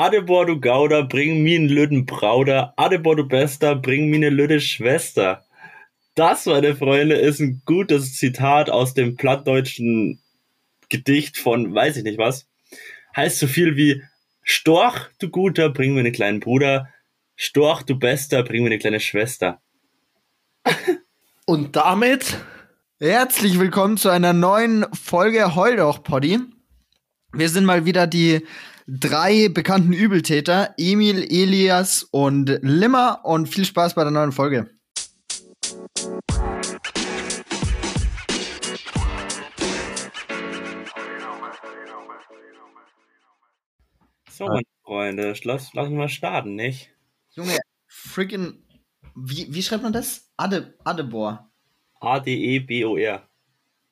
Adebor, du Gauder, bring mir einen Lüden Brauder. Adebor, du Bester, bring mir eine Lüde Schwester. Das, meine Freunde, ist ein gutes Zitat aus dem plattdeutschen Gedicht von weiß ich nicht was. Heißt so viel wie Storch, du Guter, bring mir einen kleinen Bruder. Storch, du Bester, bring mir eine kleine Schwester. Und damit herzlich willkommen zu einer neuen Folge Heul doch, Poddy. Wir sind mal wieder die drei bekannten Übeltäter, Emil, Elias und Limmer und viel Spaß bei der neuen Folge. So, meine Freunde, lass, lass uns mal starten, nicht? Junge, freaking, wie, wie schreibt man das? Ade, Adebor. A-D-E-B-O-R.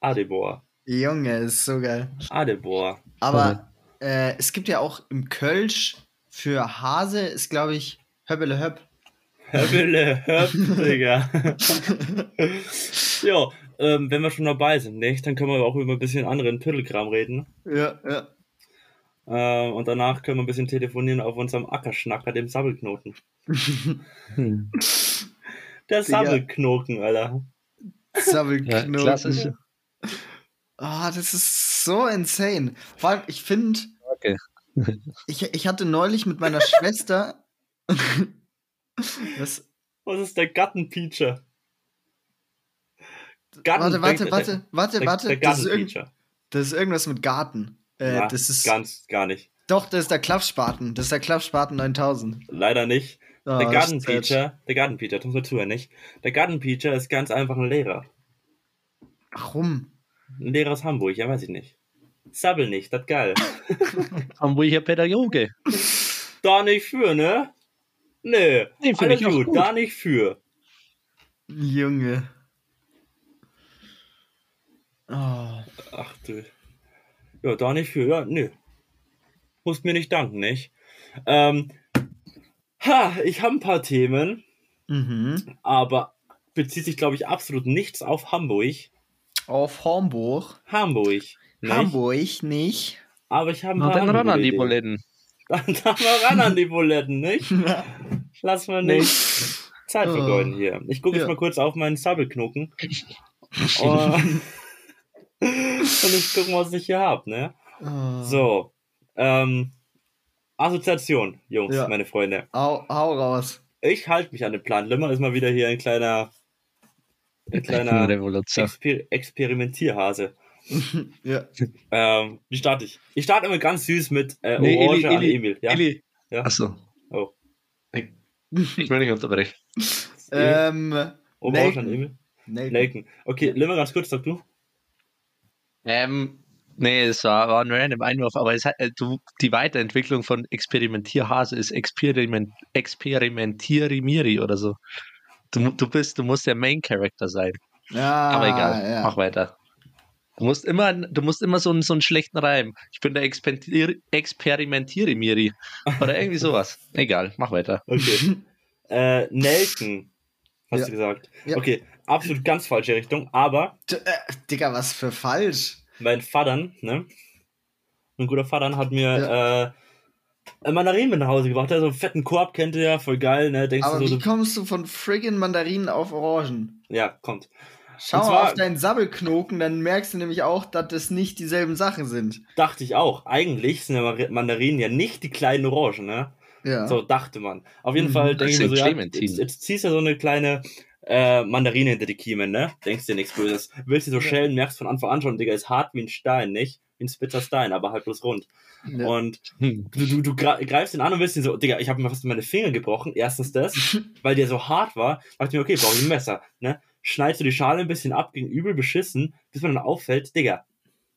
Adebor. Junge, ist so geil. Adebor. Aber äh, es gibt ja auch im Kölsch für Hase, ist glaube ich Höbbele Höpp. Höbbele Höpp, Digga. ja, ähm, wenn wir schon dabei sind, nicht? Dann können wir auch über ein bisschen anderen Tüttelkram reden. Ja, ja. Ähm, und danach können wir ein bisschen telefonieren auf unserem Ackerschnacker, dem Sabbelknoten. Der Sabbelknoten, Alter. Sabbelknoten. Ja, klassisch. Ah, das ist so insane. Vor allem, ich finde, Okay. ich, ich hatte neulich mit meiner Schwester. Was? Was ist der Gattenpeacher? Warte, warte, warte, warte, der, warte. Der das, ist das ist irgendwas mit Garten. Äh, Ja, das ist. Ganz, gar nicht. Doch, das ist der Klappspaten. Das ist der Klappspaten 9000. Leider nicht. Oh, Der das Gartenpeacher, der Gartenpeacher, das muss man zuhören, nicht? Der Gartenpeacher ist ganz einfach ein Lehrer. Warum? Ein Lehrer aus Hamburg, ja, weiß ich nicht. Sabbel nicht, das geil. Hamburger Pädagoge. da nicht für, ne? Nee, Nee, find alles ich auch gut, gut. da nicht für. Junge. Oh. Ach du. Ja, da nicht für, ja, nö. Musst mir nicht danken, nicht? Ähm, ha, ich habe ein paar Themen, Mhm. aber bezieht sich, glaube ich, absolut nichts auf Hamburg. Auf Hamburg. Hamburg. Nicht? Hamburg nicht. Aber ich habe ein Na, paar dann ran an die. Buletten. Dann, dann mal ran an die Buletten, nicht? Lass mal nicht Zeit vergeuden hier. Ich gucke Ja. jetzt mal kurz auf meinen Sabbelknoten. und, und ich gucke mal, was ich hier habe, ne? Oh. So. Ähm, Assoziation, Jungs, Ja. meine Freunde. Hau, hau raus. Ich halte mich an den Plan. Limmer ist mal wieder hier ein kleiner, ein kleiner Revolution. Exper Experimentierhase. ja. Ähm, wie starte ich? Ich starte immer ganz süß mit äh, Nee, Orange Eli, an Eli, Emil. Ja? Eli. Ja. Achso. Oh. Ich, ich will nicht unterbrechen. ähm. Orange Nelken. an Emil. Nelken. Nelken. Okay, Limmer, ganz kurz, sag du. Ähm, nee, es war, war ein random Einwurf, aber es hat, äh, du, die Weiterentwicklung von Experimentierhase ist Experiment, Experimentierimiri oder so. Du, du bist, du musst der Main Character sein. Ja, Aber egal, Ah, ja. mach weiter. Du musst immer, du musst immer so einen, so einen schlechten Reim. Ich bin der Experimentier, Experimentieremiri. Oder irgendwie sowas. Egal, mach weiter. Okay. äh, Nelken. Hast Ja. du gesagt? Ja. Okay, absolut ganz falsche Richtung, aber D äh, Digga, was für falsch. mein Vater, ne? Ein guter Vater hat mir äh, Mandarinen mit nach Hause gebracht. Der hat so einen fetten Korb, kennt ihr ja, voll geil, ne? Denkst Aber du so, wie kommst du von friggin' Mandarinen auf Orangen? ja, kommt. Schau zwar- auf deinen Sabbelknoken, dann merkst du nämlich auch, dass das nicht dieselben Sachen sind. Dachte ich auch. Eigentlich sind ja Mandarinen ja nicht die kleinen Orangen, ne? Ja. So dachte man. Auf jeden Mhm. Fall Das denke ich mir so, ja, jetzt, jetzt ziehst du so eine kleine äh, Mandarine hinter die Kiemen, ne? Denkst dir nichts Böses. Willst sie so Ja. schälen, merkst von Anfang an schon, Digga, ist hart wie ein Stein, nicht? Wie ein spitzer Stein, aber halt bloß rund. Ja. Und Hm. du, du, du greifst ihn an und willst ihn so, Digga, ich habe mir fast meine Finger gebrochen. Erstens das, weil der so hart war. Dachte ich mir, okay, brauche ich ein Messer, ne? Schneidest du die Schale ein bisschen ab, gegen übel beschissen, bis mir dann auffällt, Digga,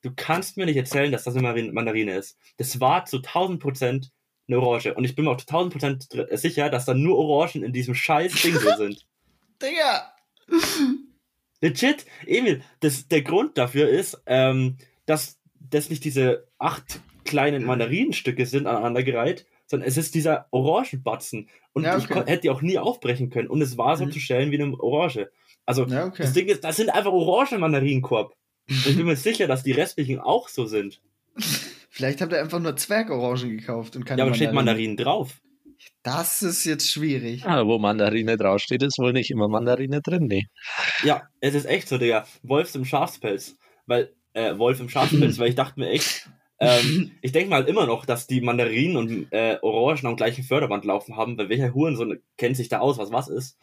du kannst mir nicht erzählen, dass das eine Mandarine ist. Das war zu 1000 Prozent eine Orange. Und ich bin mir auch zu 1000 Prozent dr- sicher, dass da nur Orangen in diesem scheiß Ding drin sind. Digga! Legit, Emil, das, der Grund dafür ist, ähm, dass das nicht diese acht kleinen Mandarinenstücke sind aneinandergereiht, sondern es ist dieser Orangenbatzen. Und Ja, ich okay. kon- hätte die auch nie aufbrechen können. Und es war so Mhm. zu stellen wie eine Orange. Also, Ja, okay. das Ding ist, das sind einfach Orangen-Mandarinenkorb. Und ich bin mir sicher, dass die restlichen auch so sind. Vielleicht habt ihr einfach nur Zwergorangen gekauft und keine Ja, aber steht Mandarinen. Mandarinen drauf. Das ist jetzt schwierig. Ah, wo Mandarine draufsteht, ist wohl nicht immer Mandarine drin, nee. Ja, es ist echt so, Digga. Wolfs im Schafspelz. Weil, äh, Wolf im Schafspelz, weil ich dachte mir echt, ähm, ich denke mal immer noch, dass die Mandarinen und äh, Orangen am gleichen Förderband laufen haben, weil welcher Hurensohn kennt sich da aus, was was ist.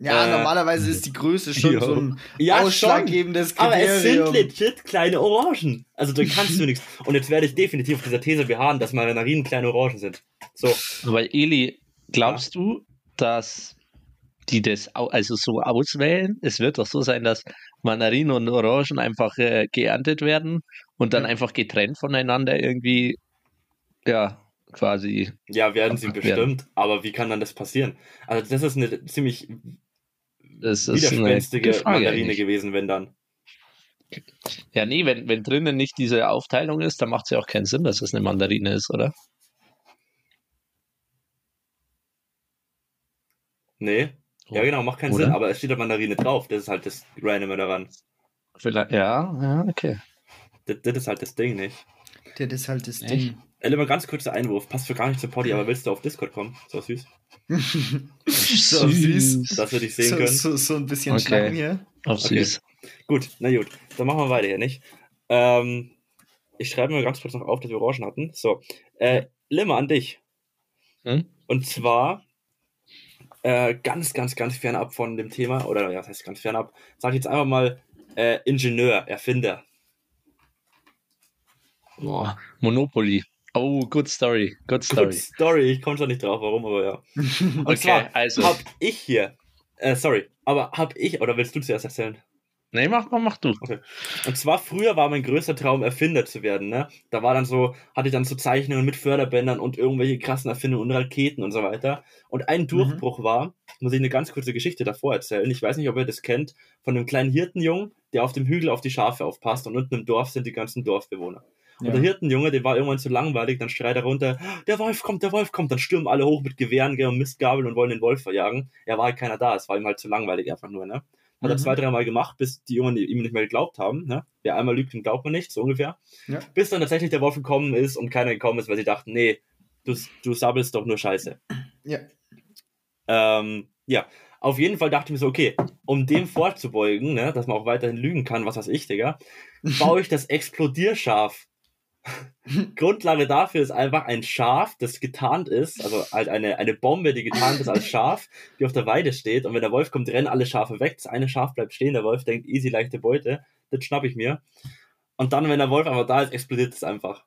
Ja, Äh, normalerweise ist die Größe schon jo. so ein Ja, schon. ausschlaggebendes Aber es sind Kriterium. legit kleine Orangen. Also da kannst du nichts. Und jetzt werde ich definitiv auf dieser These beharren, dass Mandarinen kleine Orangen sind. So. Aber Eli, glaubst du, dass die das also so auswählen? Es wird doch so sein, dass Mandarinen und Orangen einfach äh, geerntet werden und dann Ja. einfach getrennt voneinander irgendwie, ja, quasi. Ja, werden sie Abgemacht werden. bestimmt. Aber wie kann dann das passieren? Also das ist eine ziemlich Das ist eine widerspenstige Mandarine eigentlich. gewesen, wenn dann. Ja, nee, wenn, wenn drinnen nicht diese Aufteilung ist, dann macht es ja auch keinen Sinn, dass es eine Mandarine ist, oder? Nee. Ja, genau, macht keinen Oder? Sinn, aber es steht da Mandarine drauf. Das ist halt das Randome daran. Vielleicht, ja, ja, okay. Das, das ist halt das Ding nicht. Das ist halt das Echt? Ding. Ella, mal ganz kurzer Einwurf. Passt für gar nicht zu Poddy, aber willst du auf Discord kommen? So süß. so süß. Dass wir dich sehen So, können. so, so ein bisschen Okay. Schlangen hier. Auf Okay. süß. Gut, na gut. Dann machen wir weiter hier, nicht? Ähm, ich schreibe mir ganz kurz noch auf, dass wir Orangen hatten. So. Äh, Limmer an dich. Hm? Und zwar äh, ganz, ganz, ganz fernab von dem Thema, oder ja, das heißt ganz fernab, sag ich jetzt einfach mal äh, Ingenieur, Erfinder. Boah. Monopoly. Oh, good story. Good story. Good Story, ich komme schon nicht drauf, warum, aber ja. Und Okay, zwar also. hab ich hier, äh, sorry, aber hab ich, oder willst du zuerst erzählen? Nee, mach mal, mach du. Und zwar früher war mein größter Traum, Erfinder zu werden, ne? Da war dann so, hatte ich dann so Zeichnungen mit Förderbändern und irgendwelche krassen Erfindungen und Raketen und so weiter. Und ein Durchbruch war, muss ich eine ganz kurze Geschichte davor erzählen. Ich weiß nicht, ob ihr das kennt, von einem kleinen Hirtenjungen, der auf dem Hügel auf die Schafe aufpasst und unten im Dorf sind die ganzen Dorfbewohner. Und der Hirtenjunge, der war irgendwann zu langweilig, dann schreit er runter, der Wolf kommt, der Wolf kommt, dann stürmen alle hoch mit Gewehren und Mistgabeln und wollen den Wolf verjagen. Ja, war halt keiner da, es war ihm halt zu langweilig einfach nur, ne? Hat er Mhm. zwei, dreimal gemacht, bis die Jungen ihm nicht mehr geglaubt haben, ne? Wer einmal lügt, den glaubt man nicht, so ungefähr. Ja. Bis dann tatsächlich der Wolf gekommen ist und keiner gekommen ist, weil sie dachten, nee, du, du sabbelst doch nur Scheiße. Ja. Ähm, ja, auf jeden Fall dachte ich mir so, okay, um dem vorzubeugen, ne, dass man auch weiterhin lügen kann, was weiß ich, Digga, baue ich das Explodierschaf. Grundlage dafür ist einfach ein Schaf, das getarnt ist, also halt eine, eine Bombe, die getarnt ist als Schaf, die auf der Weide steht. Und wenn der Wolf kommt, rennen alle Schafe weg. Das eine Schaf bleibt stehen. Der Wolf denkt, easy, leichte Beute. Das schnapp ich mir. Und dann, wenn der Wolf einfach da ist, explodiert es einfach.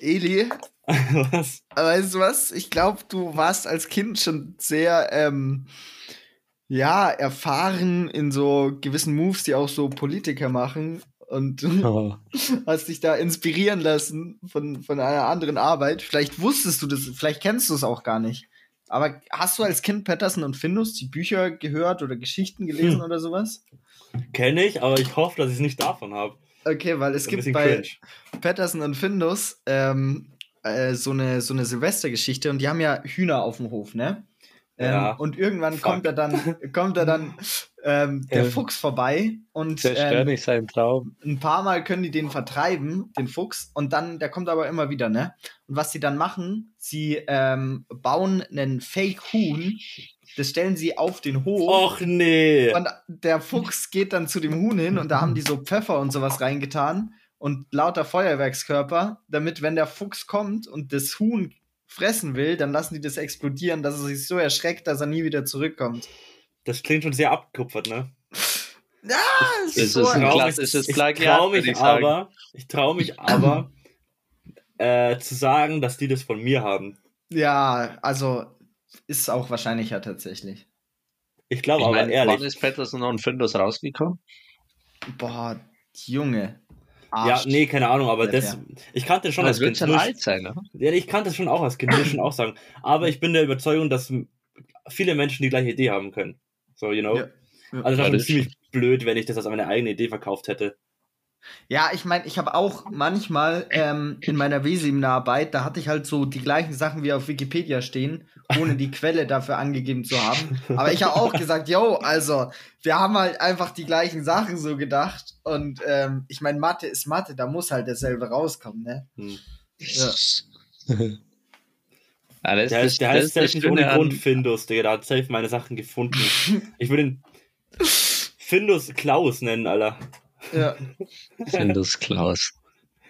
Eli, was? weißt du was? Ich glaube, du warst als Kind schon sehr, ähm, ja, erfahren in so gewissen Moves, die auch so Politiker machen. Und Oh. hast dich da inspirieren lassen von, von einer anderen Arbeit. Vielleicht wusstest du das, vielleicht kennst du es auch gar nicht. Aber hast du als Kind Patterson und Findus die Bücher gehört oder Geschichten gelesen Hm. oder sowas? Kenne ich, aber ich hoffe, dass ich es nicht davon habe. Okay, weil es gibt bei cringe. Patterson und Findus ähm, äh, so eine, so eine Silvestergeschichte und die haben ja Hühner auf dem Hof, ne? Ähm, Ja. Und irgendwann Fuck. kommt er dann, kommt er dann ähm, der Fuchs vorbei und ähm, nicht seinen Traum. ein paar Mal können die den vertreiben, den Fuchs, und dann, der kommt aber immer wieder, ne? Und was sie dann machen, sie ähm, bauen einen Fake-Huhn, das stellen sie auf den Hof. Och nee. Und der Fuchs geht dann zu dem Huhn hin und da haben die so Pfeffer und sowas reingetan und lauter Feuerwerkskörper, damit, wenn der Fuchs kommt und das Huhn fressen will, dann lassen die das explodieren, dass er sich so erschreckt, dass er nie wieder zurückkommt. Das klingt schon sehr abgekupfert, ne? Ja, Das ist so ein trau klassisches ich Plagiat, trau würde mich ich aber, ich traue mich aber, äh, zu sagen, dass die das von mir haben. Ja, also ist auch wahrscheinlicher tatsächlich. Ich glaube Ich aber meine, ehrlich. wann ist Patterson und Findus rausgekommen? Boah, Junge. Ja, Arsch. nee, keine Ahnung, aber Ja, das, ich kannte das schon Das als wird Kind. schon nur- alt sein, ne? Ja, ich kannte das schon auch als Kind, ich schon auch sagen. Aber ich bin der Überzeugung, dass viele Menschen die gleiche Idee haben können. So, you know? Ja. Ja. Also, das Ja, wäre schon das ziemlich blöd, wenn ich das als meine eigene Idee verkauft hätte. Ja, ich meine, ich habe auch manchmal ähm, in meiner W-Seminararbeit, da hatte ich halt so die gleichen Sachen wie auf Wikipedia stehen, ohne die Quelle dafür angegeben zu haben. Aber ich habe auch gesagt, yo, also wir haben halt einfach die gleichen Sachen so gedacht. Und ähm, ich meine, Mathe ist Mathe, da muss halt dasselbe rauskommen, ne? Hm. Ja. Ja, das, Der, ist- der das heißt das safe nicht ohne Grund Findus, Digga. Der hat safe meine Sachen gefunden. Ich würde ihn Findus Klaus nennen, Alter. Ja, Findus Klaus.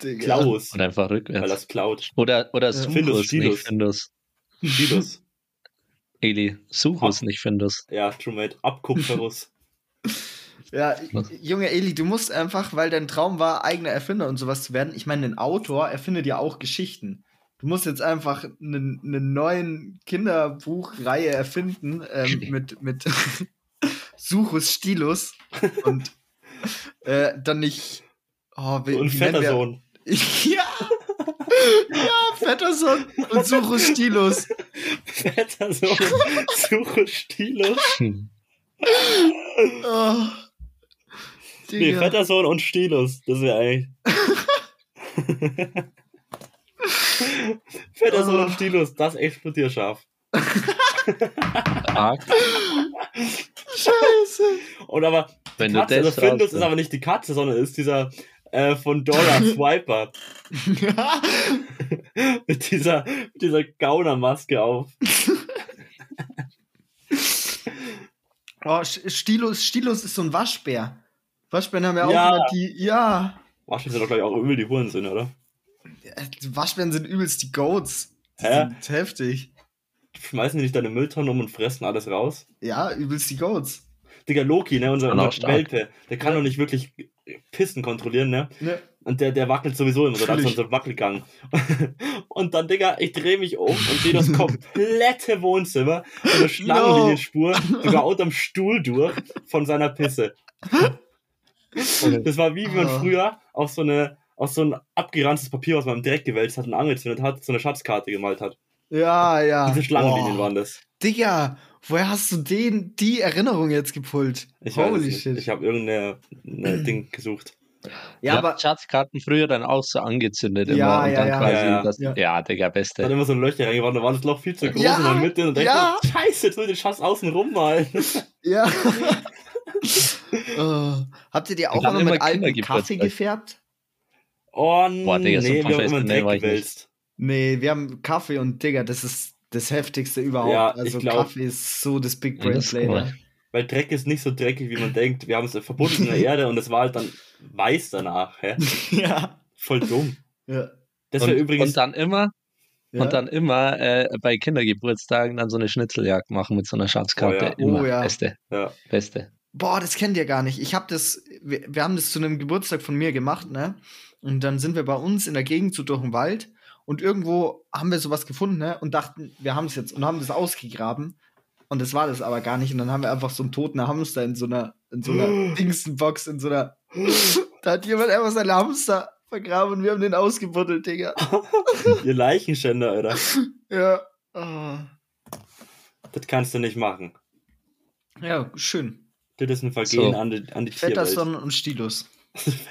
Digga. Klaus. Und einfach Weil rückwärts. das klaut. Oder, oder Ja. Suchus, Findus, nicht Stilus. Findus. Fidus. Eli, Suchus, nicht Findus. Ja, True Mate. Abkupferus. Ja, Was? Junge Eli, du musst einfach, weil dein Traum war, eigener Erfinder und sowas zu werden. Ich meine, ein Autor erfindet ja auch Geschichten. Du musst jetzt einfach eine eine neuen Kinderbuchreihe erfinden ähm, mit, mit Suchus Stilus und äh, dann nicht. Oh, wie, Und Vettersohn. Ja! Ja, Vetterson und Suchus Stilus. Vettersohn. Suche Stilus. Hm. Oh. Nee. Vettersohn und Stilus. Das wäre eigentlich. Vettersohn Oh. und Stilus, das Explodierschaf. Arg. Scheiße. Und aber Wenn Katze, du also das Findus raus- ist aber nicht die Katze, sondern ist dieser äh, von Dora Swiper mit dieser, mit dieser Gaunermaske auf. Oh, Stilus, Stilus ist so ein Waschbär. Waschbären haben ja auch Ja. immer die. Ja. Waschen sind doch, glaube ich, auch übel die Hurensöhne, oder? Waschbären sind übelst die Goats. Die Hä? sind heftig. Schmeißen die nicht deine Mülltonne um und fressen alles raus? Ja, übelst die Goats. Digga, Loki, ne, unser, unser. Welpe, der kann doch nicht wirklich Pissen kontrollieren, ne? Ne? Und der, der wackelt sowieso immer so, da hat so Wackelgang. Und dann, Digga, ich drehe mich um und sehe das komplette Wohnzimmer, so eine Schlangenlinienspur, sogar unterm Stuhl durch von seiner Pisse. Das war wie, wie man Ah. früher auf so eine, auf so ein abgeranztes Papier, was man im Dreck gewälzt hat und angezündet hat, so eine Schatzkarte gemalt hat. Ja, ja. Diese Schlangenlinien Boah. waren das. Digga, woher hast du den, die Erinnerung jetzt gepult? Ich Holy nicht. shit. Ich habe irgendein Ding gesucht. ja, Ja, aber Schatzkarten früher dann auch so angezündet immer Ja, und ja, dann ja. quasi Ja, ja. das, Ja. ja, Digga, Dann beste. immer so ein Löcher reingebaut, da war das Loch viel zu groß Ja, in der Mitte und dann ja. denkst du, scheiße, jetzt will ich den Schatz außen rum malen. ja. oh. Habt ihr dir auch dann immer mit immer Kindergeburtstag. Kaffee gefärbt? Oh, Boah, Digga, so nee, wir haben immer einen Dreck ich gewälzt. Nee, wir haben Kaffee und Digga, das ist das heftigste überhaupt. Ja, ich also glaub- Kaffee ist so das Big Ja, Brain Play. cool. ne? Weil Dreck ist nicht so dreckig, wie man denkt. Wir haben es verbunden in der Erde und es war halt dann weiß danach. Hä? ja. Voll dumm. Ja. Das Und, wäre übrigens. und dann immer, ja. und dann immer äh, bei Kindergeburtstagen dann so eine Schnitzeljagd machen mit so einer Schatzkarte. Oh ja. Immer. Oh ja. Beste. ja. Beste. Boah, das kennt ihr gar nicht. Ich habe das, wir, wir haben das zu einem Geburtstag von mir gemacht, ne? Und dann sind wir bei uns in der Gegend so durch den Wald und irgendwo haben wir sowas gefunden, ne? Und dachten, wir haben es jetzt und haben das ausgegraben. Und das war das aber gar nicht. Und dann haben wir einfach so einen toten Hamster in so einer, in so einer Dingsenbox, in so einer. Da hat jemand einfach seinen Hamster vergraben und wir haben den ausgebuddelt, Digga. Ihr Leichenschänder, Alter. Ja. Ah. Das kannst du nicht machen. Ja, schön. Das ist ein Vergehen So. an die, an die Tierwelt. Fetterson und Stilus.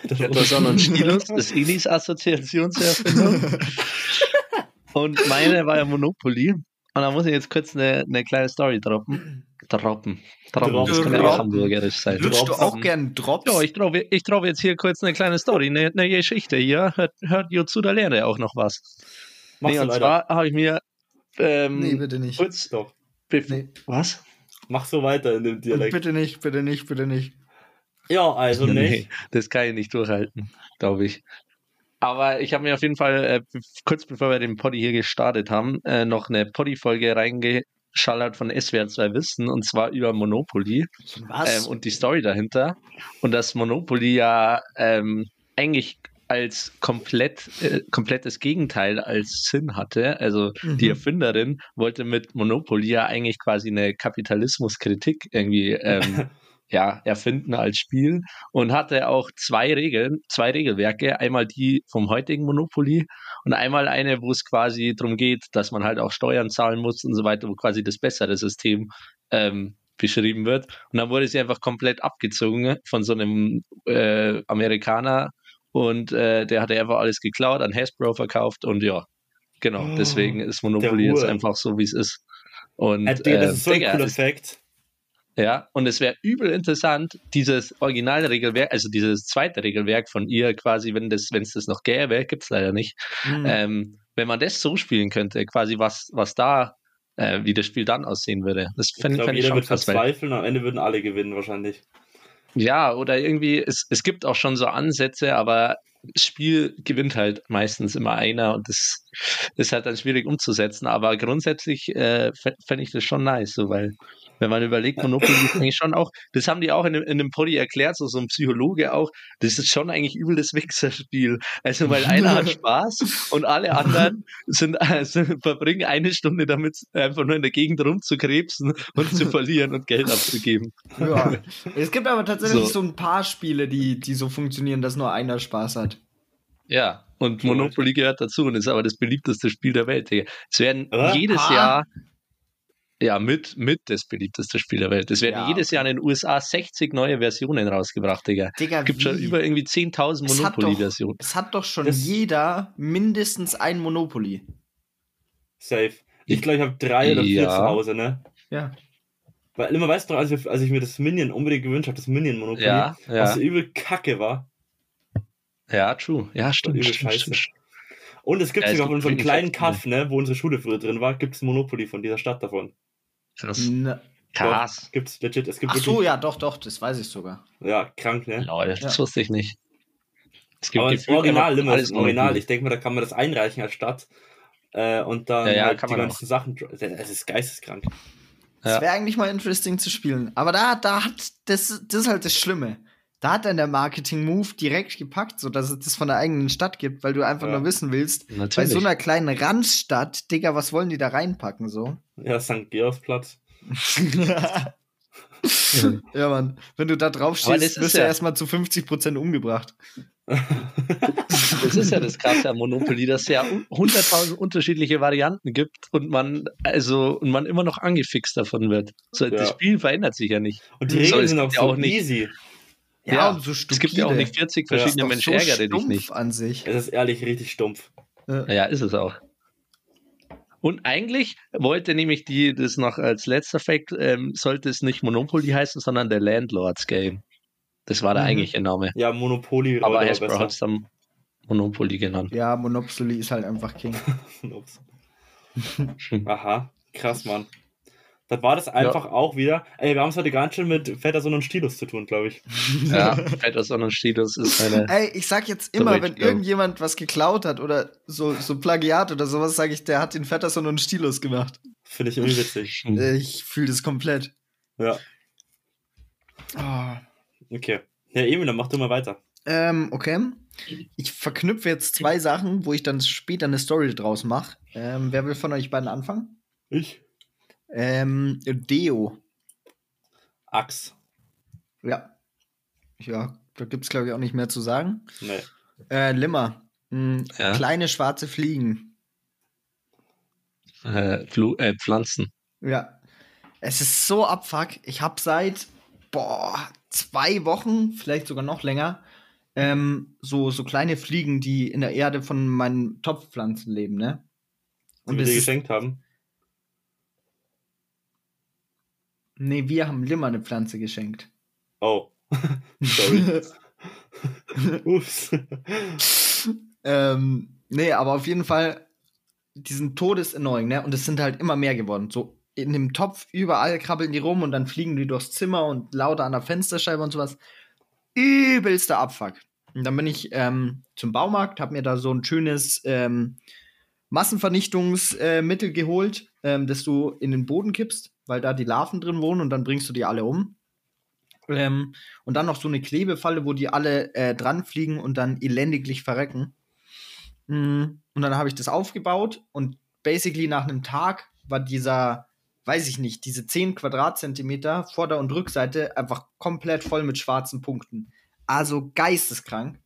Petterson und Stilus, das ist Inis Assoziationserfindung. Und meine war ja Monopoly. Und da muss ich jetzt kurz eine, eine kleine Story droppen. Droppen. Droppen, das kann ja auch Droppen. hamburgerisch sein. Lutschst du auch gern Drops? Ja, ich droppe ich droppe jetzt hier kurz eine kleine Story, eine, eine Geschichte hier. Hört, hört ihr zu, da lernt ihr auch noch was. Mach's nee, so und leider. zwar habe ich mir ähm, nee, bitte nicht. kurz. Doch. Nee. Was? Mach so weiter in dem Dialekt. Bitte nicht, bitte nicht, bitte nicht. Ja, also Nee, nicht. das kann ich nicht durchhalten, glaube ich. Aber ich habe mir auf jeden Fall, äh, kurz bevor wir den Poddy hier gestartet haben, äh, noch eine Poddy-Folge reingeschallert von SWR 2 Wissen und zwar über Monopoly ähm, und die Story dahinter. Und dass Monopoly ja ähm, eigentlich als komplett, äh, komplettes Gegenteil als Sinn hatte. Also die Mhm. Erfinderin wollte mit Monopoly ja eigentlich quasi eine Kapitalismuskritik irgendwie ähm, ja, erfinden als Spiel und hatte auch zwei Regeln, zwei Regelwerke. Einmal die vom heutigen Monopoly und einmal eine, wo es quasi darum geht, dass man halt auch Steuern zahlen muss und so weiter, wo quasi das bessere System ähm, beschrieben wird. Und dann wurde sie einfach komplett abgezogen von so einem äh, Amerikaner und äh, der hat einfach alles geklaut, an Hasbro verkauft und ja, genau. Oh, deswegen ist Monopoly jetzt einfach so, wie es ist. Und Äh, das ist so ein Digga, cooler Fact. Ja, und es wäre übel interessant, dieses Originalregelwerk, also dieses zweite Regelwerk von ihr quasi, wenn das, wenn es das noch gäbe, gibt es leider nicht, Mhm. ähm, wenn man das so spielen könnte, quasi was, was da, äh, wie das Spiel dann aussehen würde. Das Ich fände ich jeder schon wird krass. Weil, verzweifeln, am Ende würden alle gewinnen wahrscheinlich. ja, oder irgendwie, es, es gibt auch schon so Ansätze, aber das Spiel gewinnt halt meistens immer einer und das ist halt dann schwierig umzusetzen. Aber grundsätzlich äh, fände ich das schon nice, so, weil wenn man überlegt, Monopoly ist eigentlich schon auch, das haben die auch in, in dem Poddy erklärt, so, so ein Psychologe auch, das ist schon eigentlich übel das Wichserspiel. Also, weil einer hat Spaß und alle anderen sind, also, verbringen eine Stunde damit, einfach nur in der Gegend rumzukrebsen und zu verlieren und Geld abzugeben. Ja. Es gibt aber tatsächlich So. so. ein paar Spiele, die, die so funktionieren, dass nur einer Spaß hat. Ja, und Monopoly gehört dazu und ist aber das beliebteste Spiel der Welt. Es werden Oder? jedes Ah. Jahr, ja, mit, mit das beliebteste Spiel der Welt. Es werden Ja. jedes Jahr in den USA 60 neue Versionen rausgebracht, Digga. Digga, Es gibt schon wie? über irgendwie 10.000 Es hat doch- Monopoly-Versionen. Es hat doch schon Das- jeder mindestens ein Monopoly. Safe. Ich glaube, ich habe drei oder vier Ja. zu Hause, ne? Ja. Weil immer weißt du, als, wir, als ich mir das Minion unbedingt gewünscht habe, das Minion Monopoly, Ja, was ja, so übel kacke war. ja, true. Ja, stimmt, übel stimmt, scheiße. stimmt. Und es gibt Ja, sogar von so einem kleinen ne? Kaff, ne, wo unsere Schule früher drin war, gibt es Monopoly von dieser Stadt davon. Krass. Na, Krass. Gibt's legit, es gibt ach so, ja, doch, doch, das weiß ich sogar. ja, krank, ne? Lol, das Ja. wusste ich nicht. Es Aber das Original, alles das Original, ich denke mal, da kann man das einreichen als Stadt. Äh, und dann Ja, ja, halt kann die man ganzen Sachen. dro- Es ist geisteskrank. Das Ja. wäre eigentlich mal interesting zu spielen. Aber da, da hat, das, das ist halt das Schlimme. Da hat dann der Marketing-Move direkt gepackt, sodass es das von der eigenen Stadt gibt, weil du einfach Ja. nur wissen willst, bei Natürlich. so einer kleinen Randstadt, Digga, was wollen die da reinpacken, so? Ja, St. Georgsplatz. ja, Mann. Wenn du da drauf Aber das stehst, ist wirst du ja- erstmal zu 50% umgebracht. Das ist ja das Krasse am Monopoly, dass es ja un- 100.000 unterschiedliche Varianten gibt und man also und man immer noch angefixt davon wird. So, Ja. Das Spiel verändert sich ja nicht. Und die So, Regeln es sind auch so auch nicht- easy. Ja, und so Es gibt ja auch nicht 40 Ja. verschiedene Doch Menschen, so ärgere dich stumpf nicht. an sich. Es ist ehrlich richtig stumpf. Ja, ist es auch. Und eigentlich wollte nämlich die, das noch als letzter Fact, ähm, sollte es nicht Monopoly heißen, sondern der Landlords Game. Das war der Mhm. eigentliche Name. Ja, Monopoly Aber Hasbro hat es dann Monopoly genannt. Ja, Monopoly ist halt einfach King. Aha, krass, Mann. Dann war das einfach auch wieder. Ey, wir haben es heute ganz schön mit Fetterson und Stilus zu tun, glaube ich. Ja, Patterson und Stilos ist eine. Ey, ich sag jetzt immer, wenn irgendjemand was geklaut hat oder so, so Plagiat oder sowas, sage ich, der hat den Fetterson und Stilos gemacht. Finde ich irgendwie witzig. Äh, Ich fühle das komplett. Ja, Oh. okay. Ja, Emil, dann mach du mal weiter. Ähm, okay. Ich verknüpfe jetzt zwei Sachen, wo ich dann später eine Story draus mache. Ähm, wer will von euch beiden anfangen? Ich? Ähm, Deo. Axt. Ja. Ja, da gibt's glaube ich auch nicht mehr zu sagen. Nee. Äh, Limmer. Hm, Ja. Kleine schwarze Fliegen. Äh, äh, Pflanzen. Ja. Es ist so abfuck. Ich habe seit boah, zwei Wochen, vielleicht sogar noch länger, ähm, so, so kleine Fliegen, die in der Erde von meinen Topfpflanzen leben, ne? Die wir es dir geschenkt haben. Nee, wir haben Limmer eine Pflanze geschenkt. Oh. Sorry. Ups. ähm, nee, aber auf jeden Fall, die sind todesannoying, ne? Und es sind halt immer mehr geworden. So in dem Topf überall krabbeln die rum und dann fliegen die durchs Zimmer und lauter an der Fensterscheibe und sowas. Übelster Abfuck. Und dann bin ich ähm, zum Baumarkt, hab mir da so ein schönes ähm, Massenvernichtungsmittel äh, geholt, ähm, das du in den Boden kippst, weil da die Larven drin wohnen und dann bringst du die alle um. Ähm, und dann noch so eine Klebefalle, wo die alle äh, dran fliegen und dann elendiglich verrecken. Mm, Und dann habe ich das aufgebaut und basically nach einem Tag war dieser, weiß ich nicht, diese 10 Quadratzentimeter Vorder- und Rückseite einfach komplett voll mit schwarzen Punkten. Also geisteskrank.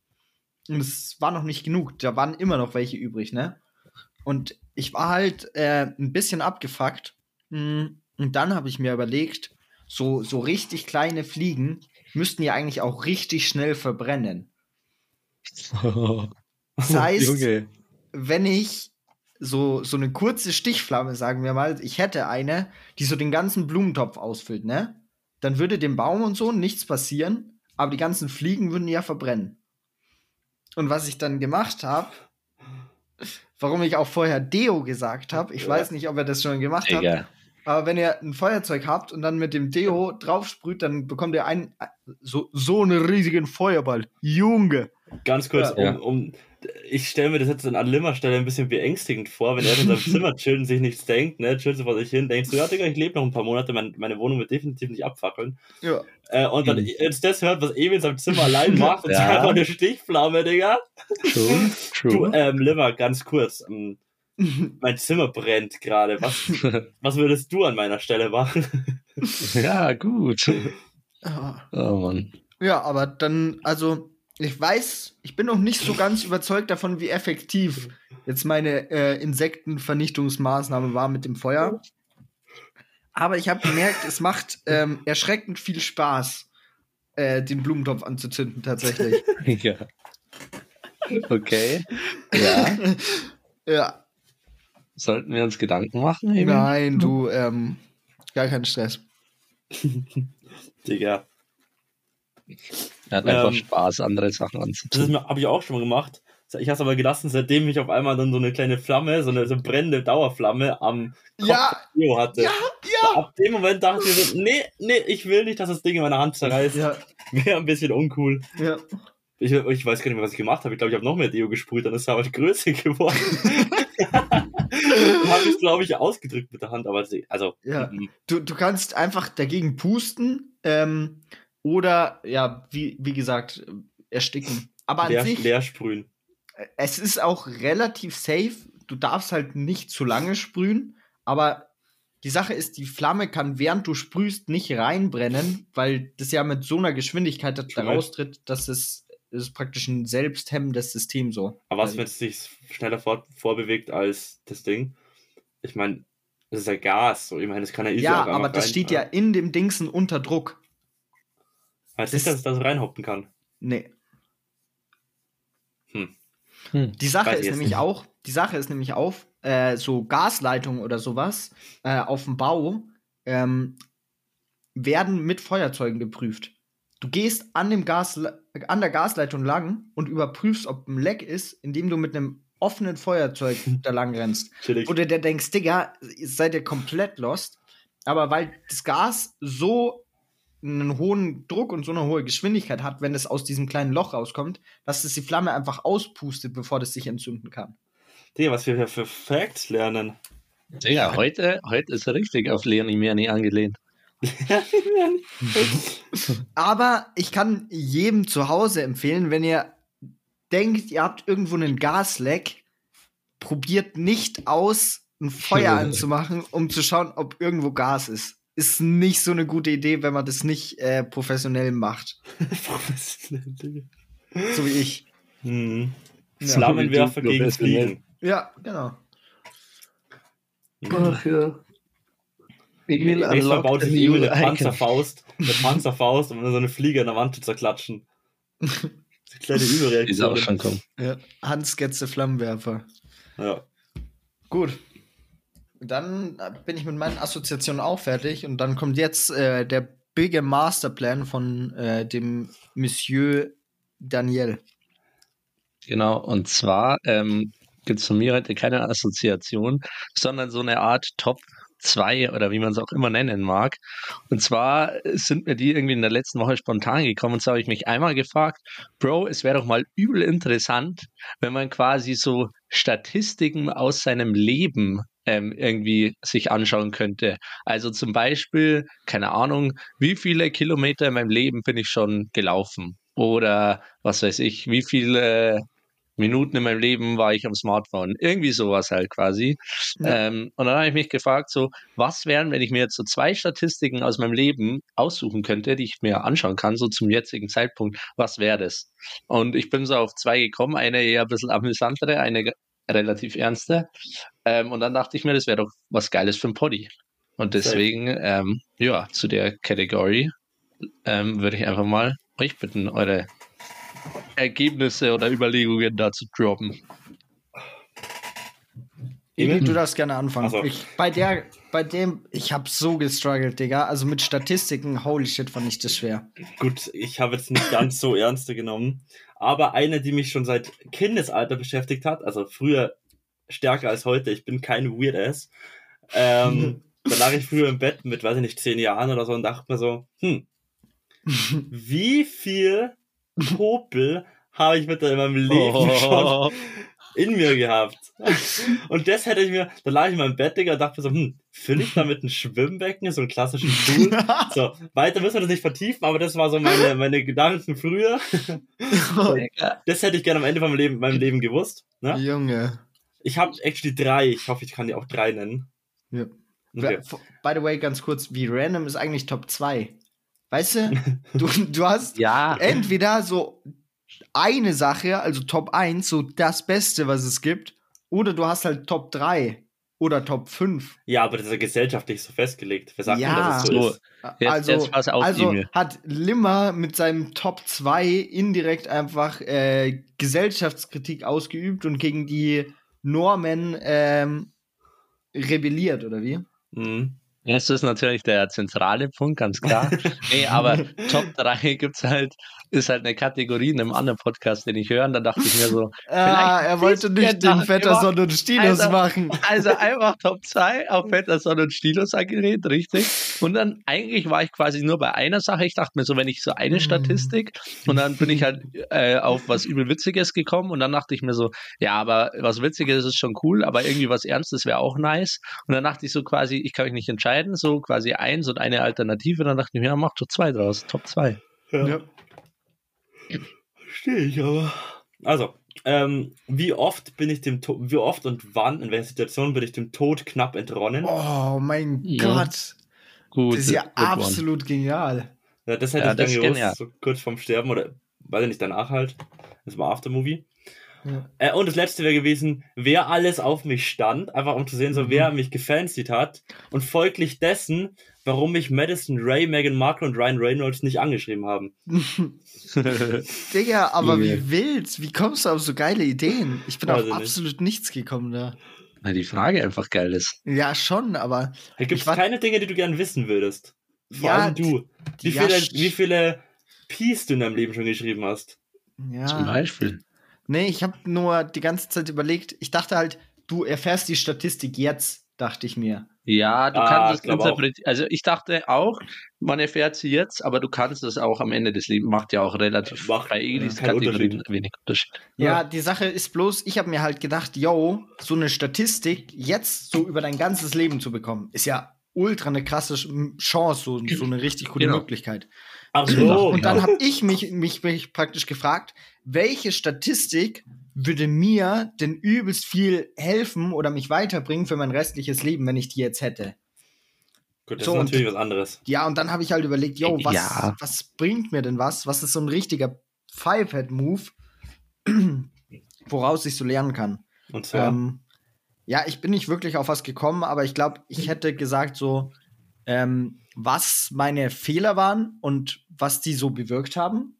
Und es war noch nicht genug. Da waren immer noch welche übrig, ne? Und ich war halt äh, ein bisschen abgefuckt. Mm, Und dann habe ich mir überlegt, so, so richtig kleine Fliegen müssten ja eigentlich auch richtig schnell verbrennen. Das heißt, Junge. wenn ich so, so eine kurze Stichflamme, sagen wir mal, ich hätte eine, die so den ganzen Blumentopf ausfüllt, ne? Dann würde dem Baum und so nichts passieren, aber die ganzen Fliegen würden ja verbrennen. Und was ich dann gemacht habe, warum ich auch vorher Deo gesagt habe, ich weiß nicht, ob ihr das schon gemacht habt, Digga. Aber wenn ihr ein Feuerzeug habt und dann mit dem Deo draufsprüht, dann bekommt ihr einen, so, so einen riesigen Feuerball. Junge! Ganz kurz, Ja. um, um ich stelle mir das jetzt an Limmer Stelle ein bisschen beängstigend vor, wenn er in seinem Zimmer chillt und sich nichts denkt, ne, chillt so vor sich hin, denkst du, ja, Digga, ich lebe noch ein paar Monate, mein, meine Wohnung wird definitiv nicht abfackeln. Ja. Äh, und dann Mhm. jetzt das hört, was Emil in seinem Zimmer allein macht und Ja. ja. einfach eine Stichflamme, Digga. True. Du, True. ähm, Limmer, ganz kurz, ähm, mein Zimmer brennt gerade. Was, was würdest du an meiner Stelle machen? ja, gut. Ja. Oh Mann. Ja, aber dann, also, ich weiß, ich bin noch nicht so ganz überzeugt davon, wie effektiv jetzt meine äh, Insektenvernichtungsmaßnahme war mit dem Feuer. Aber ich habe gemerkt, es macht ähm, erschreckend viel Spaß, äh, den Blumentopf anzuzünden, tatsächlich. Ja. Okay. Ja. ja, Sollten wir uns Gedanken machen? Emil? nein, du, ähm, gar keinen Stress. Digga. Er hat einfach Ähm, Spaß, andere Sachen Das anzuzünden. habe ich auch schon mal gemacht. Ich habe es aber gelassen, seitdem ich auf einmal dann so eine kleine Flamme, so eine so brennende Dauerflamme am Kopf Ja, Theo hatte. ja, ja. Ab dem Moment dachte ich so, nee, nee, ich will nicht, dass das Ding in meiner Hand zerreißt. Ja, Wäre ein bisschen uncool. ja. Ich, ich weiß gar nicht mehr, was ich gemacht habe. Ich glaube, ich habe noch mehr Deo gesprüht, dann ist es aber größer geworden. habe ich, glaube ich, ausgedrückt mit der Hand, aber also, Ja. Du, du kannst einfach dagegen pusten ähm, oder, ja, wie, wie gesagt, ersticken. Aber an leer, sich, leer sprühen. es ist auch relativ safe. Du darfst halt nicht zu lange sprühen, aber die Sache ist, die Flamme kann während du sprühst nicht reinbrennen, weil das ja mit so einer Geschwindigkeit da raustritt, dass es es ist praktisch ein selbsthemmendes System so. Aber was, Also- wenn es sich schneller fort, vorbewegt als das Ding? Ich meine, das ist ja Gas. So, ich meine, das kann ja easy Ja, aber das rein- steht ja in dem Dingsen unter Druck. Heißt nicht, das- dass es das reinhoppen kann. Nee. Hm. Die Sache ist nämlich nicht. auch, die Sache ist nämlich auch, äh, so Gasleitungen oder sowas äh, auf dem Bau ähm, werden mit Feuerzeugen geprüft. Du gehst an, dem Gas, an der Gasleitung lang und überprüfst, ob ein Leck ist, indem du mit einem offenen Feuerzeug da lang rennst. Oder der denkst, Digga, seid ihr komplett lost. Aber weil das Gas so einen hohen Druck und so eine hohe Geschwindigkeit hat, wenn es aus diesem kleinen Loch rauskommt, dass es die Flamme einfach auspustet, bevor das sich entzünden kann. Digga, was wir hier für Facts lernen. Digga, heute, heute ist er richtig auf Leonie Merni angelehnt. Aber ich kann jedem zu Hause empfehlen, wenn ihr denkt, ihr habt irgendwo einen Gasleck, probiert nicht aus, ein Feuer anzumachen, um zu schauen, ob irgendwo Gas ist. Ist nicht so eine gute Idee, wenn man das nicht äh, professionell macht. Professionell, Digga. So wie ich. Hm. Ja. Flammenwerfer gegen. Fliegen. Ja, genau. Ach ja. Emil Nächstes baut sich Emil eine. Panzerfaust, eine Panzerfaust, um dann so eine Fliege an der Wand zu zerklatschen. So kleine Ist auch Überreaktion. schon kommen. Ja. Hans Getze Flammenwerfer. Ja. Gut. Dann bin ich mit meinen Assoziationen auch fertig und dann kommt jetzt äh, der bige Masterplan von äh, dem Monsieur Daniel. Genau, und zwar ähm, gibt es von mir heute keine Assoziation, sondern so eine Art Top 2 oder wie man es auch immer nennen mag. Und zwar sind mir die irgendwie in der letzten Woche spontan gekommen und so habe ich mich einmal gefragt, Bro, es wäre doch mal übel interessant, wenn man quasi so Statistiken aus seinem Leben ähm, irgendwie sich anschauen könnte. Also zum Beispiel, keine Ahnung, wie viele Kilometer in meinem Leben bin ich schon gelaufen? Oder was weiß ich, wie viele Minuten in meinem Leben war ich am Smartphone. Irgendwie sowas halt quasi. Ja. Ähm, und dann habe ich mich gefragt, so, was wären, wenn ich mir jetzt so zwei Statistiken aus meinem Leben aussuchen könnte, die ich mir anschauen kann, so zum jetzigen Zeitpunkt, was wäre das? Und ich bin so auf zwei gekommen, eine eher ein bisschen amüsantere, eine relativ ernste. Ähm, und dann dachte ich mir, das wäre doch was Geiles für ein Poddy. Und deswegen, ähm, ja, zu der Kategorie ähm, würde ich einfach mal euch bitten, eure Ergebnisse oder Überlegungen dazu droppen. Emil, du darfst gerne anfangen. So. Ich, bei der, bei dem, ich habe so gestruggelt, Digga. Also mit Statistiken, holy shit, fand ich das schwer. Gut, ich habe jetzt nicht ganz so ernste genommen, aber eine, die mich schon seit Kindesalter beschäftigt hat, also früher stärker als heute, ich bin kein Weirdass. Ähm, da lag ich früher im Bett mit, weiß ich nicht, zehn Jahren oder so und dachte mir so, hm, wie viel Popel habe ich in meinem Leben schon in mir gehabt. Und das hätte ich mir, da lag ich in meinem Bett, Digga, und dachte mir so, hm, fülle ich damit ein Schwimmbecken, so einen klassischen Pool? So, weiter müssen wir das nicht vertiefen, aber das war so meine, meine Gedanken früher. Das hätte ich gerne am Ende von meinem Leben, meinem Leben gewusst. Ne? Junge. Ich habe actually drei, ich hoffe, ich kann die auch drei nennen. Ja. Okay. By the way, ganz kurz, wie random ist eigentlich Top 2? Weißt du, du, du hast Ja, entweder so eine Sache, also Top 1, so das Beste, was es gibt, oder du hast halt Top 3 oder Top 5. Ja, aber das ist ja gesellschaftlich so festgelegt. Wer sagt Ja. denn, dass es so, So. ist? Jetzt- also, jetzt also hat Limmer mit seinem Top 2 indirekt einfach äh, Gesellschaftskritik ausgeübt und gegen die Normen ähm, rebelliert, oder wie? Mhm. Das ist natürlich der zentrale Punkt, ganz klar. nee, aber Top 3 gibt's halt, ist halt eine Kategorie in einem anderen Podcast, den ich höre. Und da dachte ich mir so, Ah, er wollte nicht den Vetterson und Stilos Also- machen. also einfach Top 2 auf Pettersson und Stilos angelehnt, richtig. Und dann eigentlich war ich quasi nur bei einer Sache. Ich dachte mir so, wenn ich so eine Statistik und dann bin ich halt äh, auf was übel Witziges gekommen und dann dachte ich mir so, ja, aber was Witziges ist schon cool, aber irgendwie was Ernstes wäre auch nice. Und dann dachte ich so quasi, ich kann mich nicht entscheiden, so quasi eins und eine Alternative. Dann dachte ich mir, ja, mach doch zwei draus, Top 2. Ja. Verstehe ich aber. Also, ähm, wie oft bin ich dem Tod, wie oft und wann, in welcher Situation bin ich dem Tod knapp entronnen? Oh mein Ja. Gott. Gut. Das ist ja good one. absolut genial. Ja, das hätte Ja, ich dann das gewusst, genial. so kurz vorm Sterben oder, weiß ich nicht, danach halt. Das war Aftermovie. Ja. Äh, und das letzte wäre gewesen, wer alles auf mich stand, einfach um zu sehen, so Mhm. wer mich gefancied hat und folglich dessen, warum mich Madison Ray, Meghan Markle und Ryan Reynolds nicht angeschrieben haben. Digga, aber wie wild? Wie kommst du auf so geile Ideen? Ich bin Weiß auf ich nicht. absolut nichts gekommen da. Weil die Frage einfach geil ist. Ja, schon, aber Da gibt es keine Dinge, die du gern wissen würdest. Vor Ja, allem du. Wie ja, viele, wie viele Peace du in deinem Leben schon geschrieben hast. Zum ja. Beispiel. Nee, ich habe nur die ganze Zeit überlegt, ich dachte halt, du erfährst die Statistik jetzt, dachte ich mir. Ja, du Ah, kannst es auch. interpretieren. Also ich dachte auch, man erfährt sie jetzt, aber du kannst es auch am Ende des Lebens. Macht ja auch relativ Macht bei Elis keinen Kategorien Unterschied. wenig Unterschied. Ja, die Sache ist bloß, ich habe mir halt gedacht, yo, so eine Statistik jetzt so über dein ganzes Leben zu bekommen, ist ja ultra eine krasse Chance, so, so eine richtig gute Genau. Möglichkeit. Ach so. Und dann habe ich mich, mich, mich praktisch gefragt, welche Statistik würde mir denn übelst viel helfen oder mich weiterbringen für mein restliches Leben, wenn ich die jetzt hätte? Gut, das So, ist und- natürlich was anderes. Ja, und dann habe ich halt überlegt, yo, was, Ja. was bringt mir denn was? Was ist so ein richtiger Five-Head-Move, woraus ich so lernen kann? Und zwar, Ähm, ja, ich bin nicht wirklich auf was gekommen, aber ich glaube, ich hätte gesagt so, ähm, was meine Fehler waren und was die so bewirkt haben.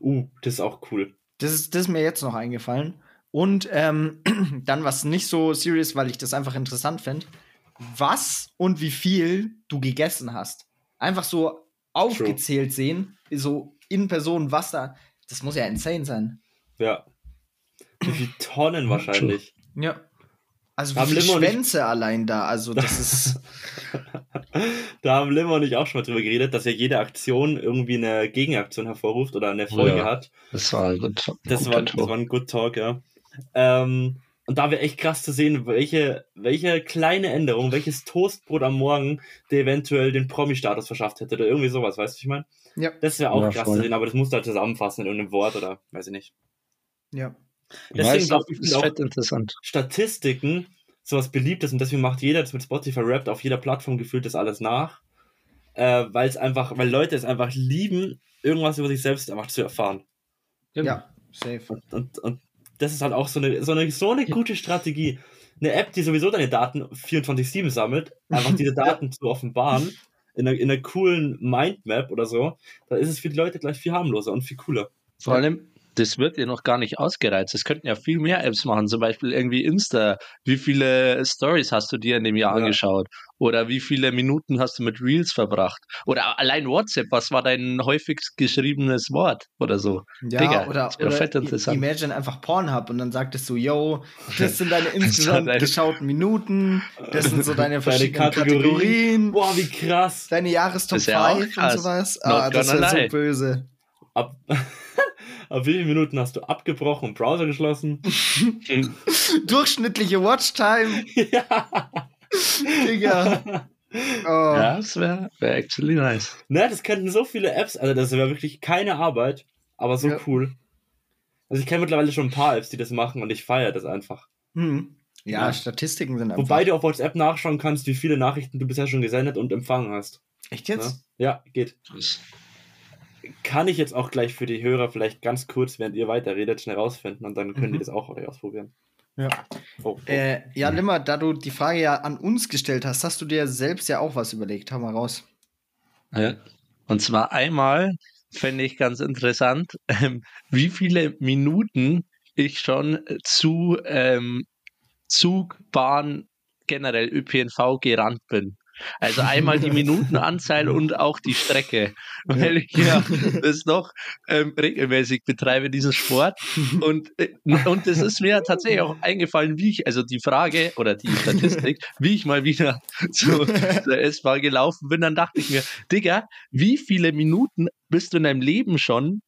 uh, das ist auch cool. Das ist, das ist mir jetzt noch eingefallen. Und ähm, dann was nicht so serious, weil ich das einfach interessant finde. Was und wie viel du gegessen hast. Einfach so aufgezählt sehen, so in Person, was da. Das muss ja insane sein. Ja. Wie viele Tonnen wahrscheinlich. Ja. Also wie Haben viele Schwänze allein da. Also das ist. Da haben Limmer und ich auch schon mal drüber geredet, dass ja jede Aktion irgendwie eine Gegenaktion hervorruft oder eine Folge Ja. hat. Das war ein gut. Das guter war, das Talk. war ein Good Talk, ja. Ähm, und da wäre echt krass zu sehen, welche, welche kleine Änderung, welches Toastbrot am Morgen dir eventuell den Promi-Status verschafft hätte oder irgendwie sowas, weißt du, was ich meine? ja. Das wäre auch Ja, krass voll. zu sehen, aber das musst du halt zusammenfassen in irgendeinem Wort oder weiß ich nicht. Ja. Deswegen Weißt du, glaub ich, ist auch- fett interessant. Statistiken sowas Beliebtes und deswegen macht jeder das mit Spotify rappt auf jeder Plattform gefühlt das alles nach. Äh, weil es einfach, weil Leute es einfach lieben, irgendwas über sich selbst einfach zu erfahren. Ja, safe. Und, und, und das ist halt auch so eine, so eine, so eine gute Strategie. Eine App, die sowieso deine Daten 24-7 sammelt, einfach diese Daten zu offenbaren, in einer, in einer coolen Mindmap oder so, da ist es für die Leute gleich viel harmloser und viel cooler. Vor allem, das wird ja noch gar nicht ausgereizt. Es könnten ja viel mehr Apps machen, zum Beispiel irgendwie Insta. Wie viele Stories hast du dir in dem Jahr Ja. angeschaut? Oder wie viele Minuten hast du mit Reels verbracht? Oder allein WhatsApp, was war dein häufigst geschriebenes Wort oder so? Ja, Digga, oder, oder fett interessant. imagine einfach Pornhub und dann sagtest du, yo, das sind deine insgesamt geschauten Minuten, das sind so deine Deine verschiedenen Kategorien. Kategorien, Boah, wie krass. deine Jahrestop Das ist ja auch 5 und sowas. Not Ah, das wäre so böse. Ab, ab wie vielen Minuten hast du abgebrochen und Browser geschlossen? Durchschnittliche Watchtime, ja. Digga. Oh. Ja, das wäre wär actually nice. Ne, das könnten so viele Apps, also das wäre wirklich keine Arbeit, aber so Ja. cool. Also ich kenne mittlerweile schon ein paar Apps, die das machen und ich feiere das einfach. Hm. Ja, Ja. Statistiken sind einfach. Wobei du auf WhatsApp nachschauen kannst, wie viele Nachrichten du bisher schon gesendet und empfangen hast. Echt Ne? jetzt? Ja, geht. Kann ich jetzt auch gleich für die Hörer vielleicht ganz kurz, während ihr weiterredet, schnell rausfinden und dann können die Mhm. das auch ausprobieren. Ja. Oh, oh. Äh, ja, Limmer, da du die Frage ja an uns gestellt hast, hast du dir selbst ja auch was überlegt. Hau mal raus. Ja. Und zwar einmal fände ich ganz interessant, ähm, wie viele Minuten ich schon zu ähm, Zug, Bahn, generell ÖPNV gerannt bin. Also einmal die Minutenanzahl und auch die Strecke, weil ich ja das noch ähm, regelmäßig betreibe, diesen Sport. Und, äh, und es ist mir tatsächlich auch eingefallen, wie ich, also die Frage oder die Statistik, wie ich mal wieder zu der S-Bahn gelaufen bin, dann dachte ich mir, Digga, wie viele Minuten bist du in deinem Leben schon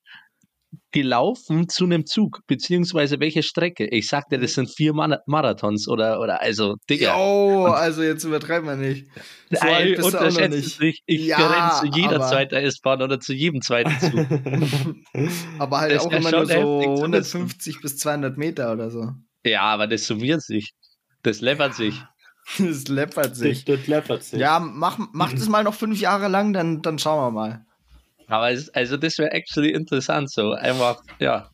gelaufen zu einem Zug, beziehungsweise welche Strecke? Ich sagte, das sind vier Mar Marathons oder, oder also, Digga. Jo, also jetzt übertreiben wir nicht. So alt Ey, bist du auch noch unterschätzt nicht. nicht. Ich Ja, renne zu jeder zweiten S-Bahn oder zu jedem zweiten Zug. Aber halt Das auch immer nur so heftig zu wissen. 150 bis 200 Meter oder so. ja, aber das summiert sich. Das läppert sich. Das läppert sich. Das, das läppert sich. Ja, mach, mach das mal noch fünf Jahre lang, dann, dann schauen wir mal. Aber es, also das wäre actually interessant so. Einfach, ja.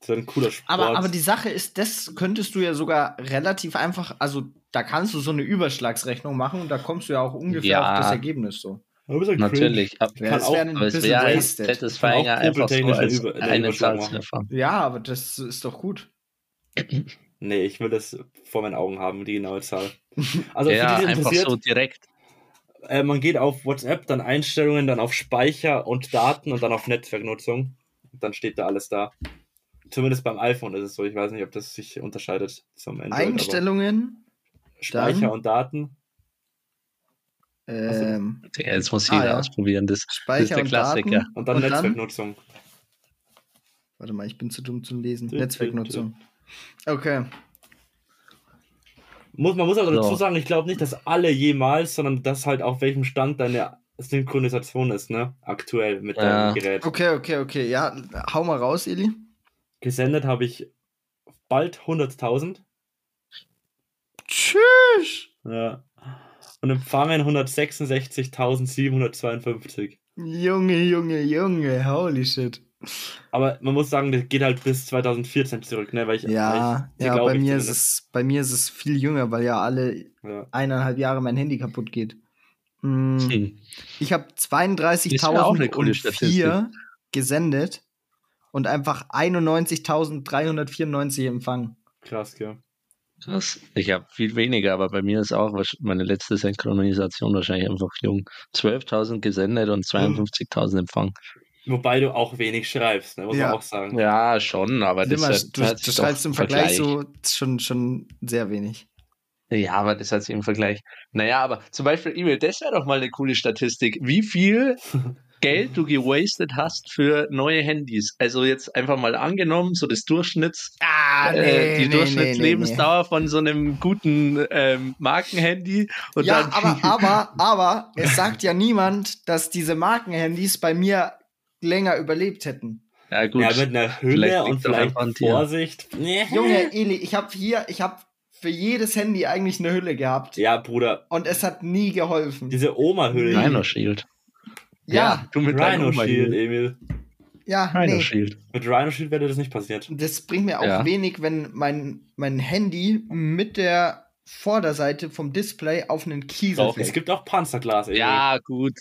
Das ist ein cooler Sport. Aber, aber die Sache ist, das könntest du ja sogar relativ einfach, also da kannst du so eine Überschlagsrechnung machen und da kommst du ja auch ungefähr Ja. auf das Ergebnis so. Ja. Natürlich. Ab, Ja, Kann das auch- wäre ein aber es wäre ein wasted. Satisfying Kann auch einfach so probetechnisch als eine eine. Ja, aber das ist doch gut. Nee, ich will das vor meinen Augen haben, die genaue Zahl. Also ja, für die, die einfach interessiert, so direkt. Äh, man geht auf WhatsApp, dann Einstellungen, dann auf Speicher und Daten und dann auf Netzwerknutzung. Und dann steht da alles da. Zumindest beim iPhone ist es so. Ich weiß nicht, ob das sich unterscheidet zum Android. aber Einstellungen, Speicher dann- und Daten. ähm, Ja, Jetzt muss Ah, jeder ja. ausprobieren. Das, das ist Speicher der und Klassiker. Daten. Und dann Und dann- Netzwerknutzung. Warte mal, ich bin zu dumm zum Lesen. Netzwerknutzung. Okay. Muss, man muss aber So. dazu sagen, ich glaube nicht, dass alle jemals, sondern dass halt auf welchem Stand deine Synchronisation ist, ne? Aktuell mit Ja. deinem Gerät. Okay, okay, okay. Ja, hau mal raus, Eli. Gesendet habe ich bald 100.000. Tschüss. Ja. Und empfangen 166.752. Junge, Junge, Junge, holy shit. Aber man muss sagen, das geht halt bis 2014 zurück, ne? Weil ich, Ja, weil ich, ja, bei ich mir ist es, bei mir ist es viel jünger, weil ja alle Ja. eineinhalb Jahre mein Handy kaputt geht. Mm, Hm. Ich habe Das wär auch eine coole 32.004 gesendet und einfach 91.394 empfangen. Krass, ja. Krass. Ich habe viel weniger, aber bei mir ist auch meine letzte Synchronisation wahrscheinlich einfach jung. 12.000 gesendet und 52.000 empfangen. Wobei du auch wenig schreibst, ne? Muss Ja. man auch sagen. Ja, schon, aber das, Immer, hat, du, hat du sich schreibst im Vergleich so schon, schon sehr wenig. Ja, aber das hat sich im Vergleich. Naja, aber zum Beispiel E-Mail, das wäre doch mal eine coole Statistik. Wie viel Geld du gewastet hast für neue Handys? Also jetzt einfach mal angenommen, so das Durchschnitts, Ah, äh, die Durchschnittslebensdauer von so einem guten ähm, Markenhandy. Und Ja, dann, aber, aber, aber, es sagt ja niemand, dass diese Markenhandys bei mir länger überlebt hätten. ja, gut. Ja, mit einer Vielleicht Hülle liegt's und vielleicht dir. Vorsicht. Junge, Eli, ich habe hier, ich habe für jedes Handy eigentlich eine Hülle gehabt. Ja, Bruder, Und es hat nie geholfen. diese Oma-Hüllen. Rhino Shield. ja, du mit Rhino Shield. Emil. ja, Rhino nee. Shield. Mit Rhino Shield wäre das nicht passiert. Das bringt mir auch Ja. wenig, wenn mein, mein Handy mit der Vorderseite vom Display auf einen Kiesel Doch, Es gibt auch Panzerglas, Emil. Ja, gut.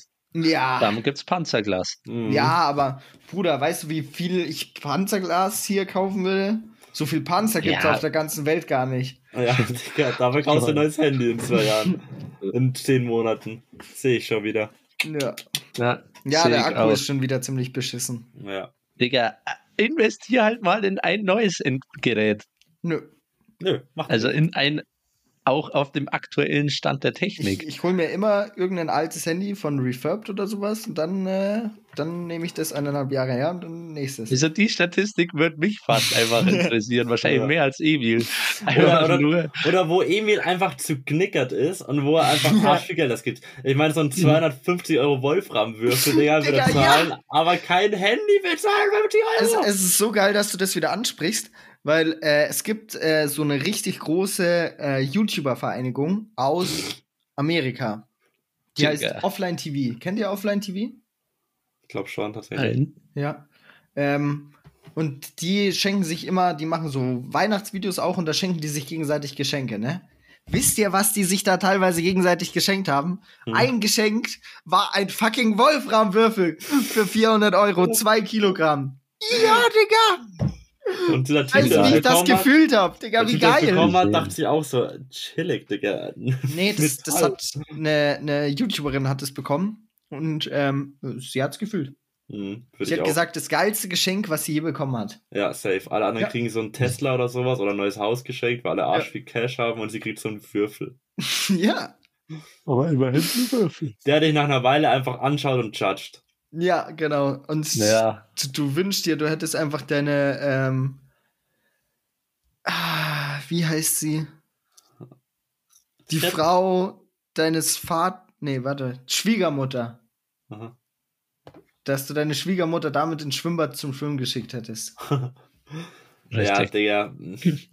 Ja. Dann gibt's Panzerglas. Mhm. Ja, aber Bruder, weißt du, wie viel ich Panzerglas hier kaufen würde? So viel Panzer gibt's Ja. auf der ganzen Welt gar nicht. Ja, Digga, dafür kaufst du ein neues Handy in zwei Jahren. In zehn Monaten. Sehe ich schon wieder. Ja, Ja, ja der Akku auch. ist schon wieder ziemlich beschissen. Ja. Digga, investier halt mal in ein neues Endgerät. Nö. Nö, mach Also in ein, auch auf dem aktuellen Stand der Ich, Technik. ich hole mir immer irgendein altes Handy von Refurbed oder sowas und dann, äh, dann nehme ich das eineinhalb Jahre her und dann nächstes. Also die Statistik würde mich fast einfach interessieren. Wahrscheinlich Ja. mehr als Emil. Oder, Einfach oder, nur. oder wo Emil einfach zu knickert ist und wo er einfach arsch viel Geld das gibt. Ich meine, so ein 250 Euro Wolfram-Würfel, Digga, würde zahlen, aber kein Handy will zahlen 50 Es, Euro. es ist so geil, dass du das wieder ansprichst, weil äh, es gibt äh, so eine richtig große äh, YouTuber-Vereinigung aus Amerika. Die Digga. heißt Offline TV. Kennt ihr Offline TV? ich glaube schon, tatsächlich. Nein. Ja. Ähm, und die schenken sich immer, die machen so Weihnachtsvideos auch und da schenken die sich gegenseitig Geschenke, ne? Wisst ihr, was die sich da teilweise gegenseitig geschenkt haben? Hm. Ein Geschenk war ein fucking Wolframwürfel für 400 Euro, zwei Kilogramm. Ja, Digga! Und dieser Typ, Weißt du, wie ich das bekommen hat, gefühlt hab? Digga, der wie es geil! bekommen hat, dachte ich auch so, chillig, Digga. Nee, das, das hat eine, eine YouTuberin hat es bekommen und ähm, sie hat's gefühlt. Hm, würd Sie hat auch. gesagt, das geilste Geschenk, was sie je bekommen hat. Ja, safe. Alle anderen Ja. kriegen so einen Tesla oder sowas oder ein neues Haus geschenkt, weil alle Arsch Ja. viel Cash haben und sie kriegt so einen Würfel. ja, Aber immerhin ein Würfel. Der dich nach einer Weile einfach anschaut und judgt. Ja, genau. Und Ja. du, du wünschst dir, du hättest einfach deine, ähm, ah, wie heißt sie? Die Step- Frau deines Vat, nee, warte, Schwiegermutter. Aha. Dass du deine Schwiegermutter damit ins Schwimmbad zum Schwimmen geschickt hättest. Ja. Digga. Ich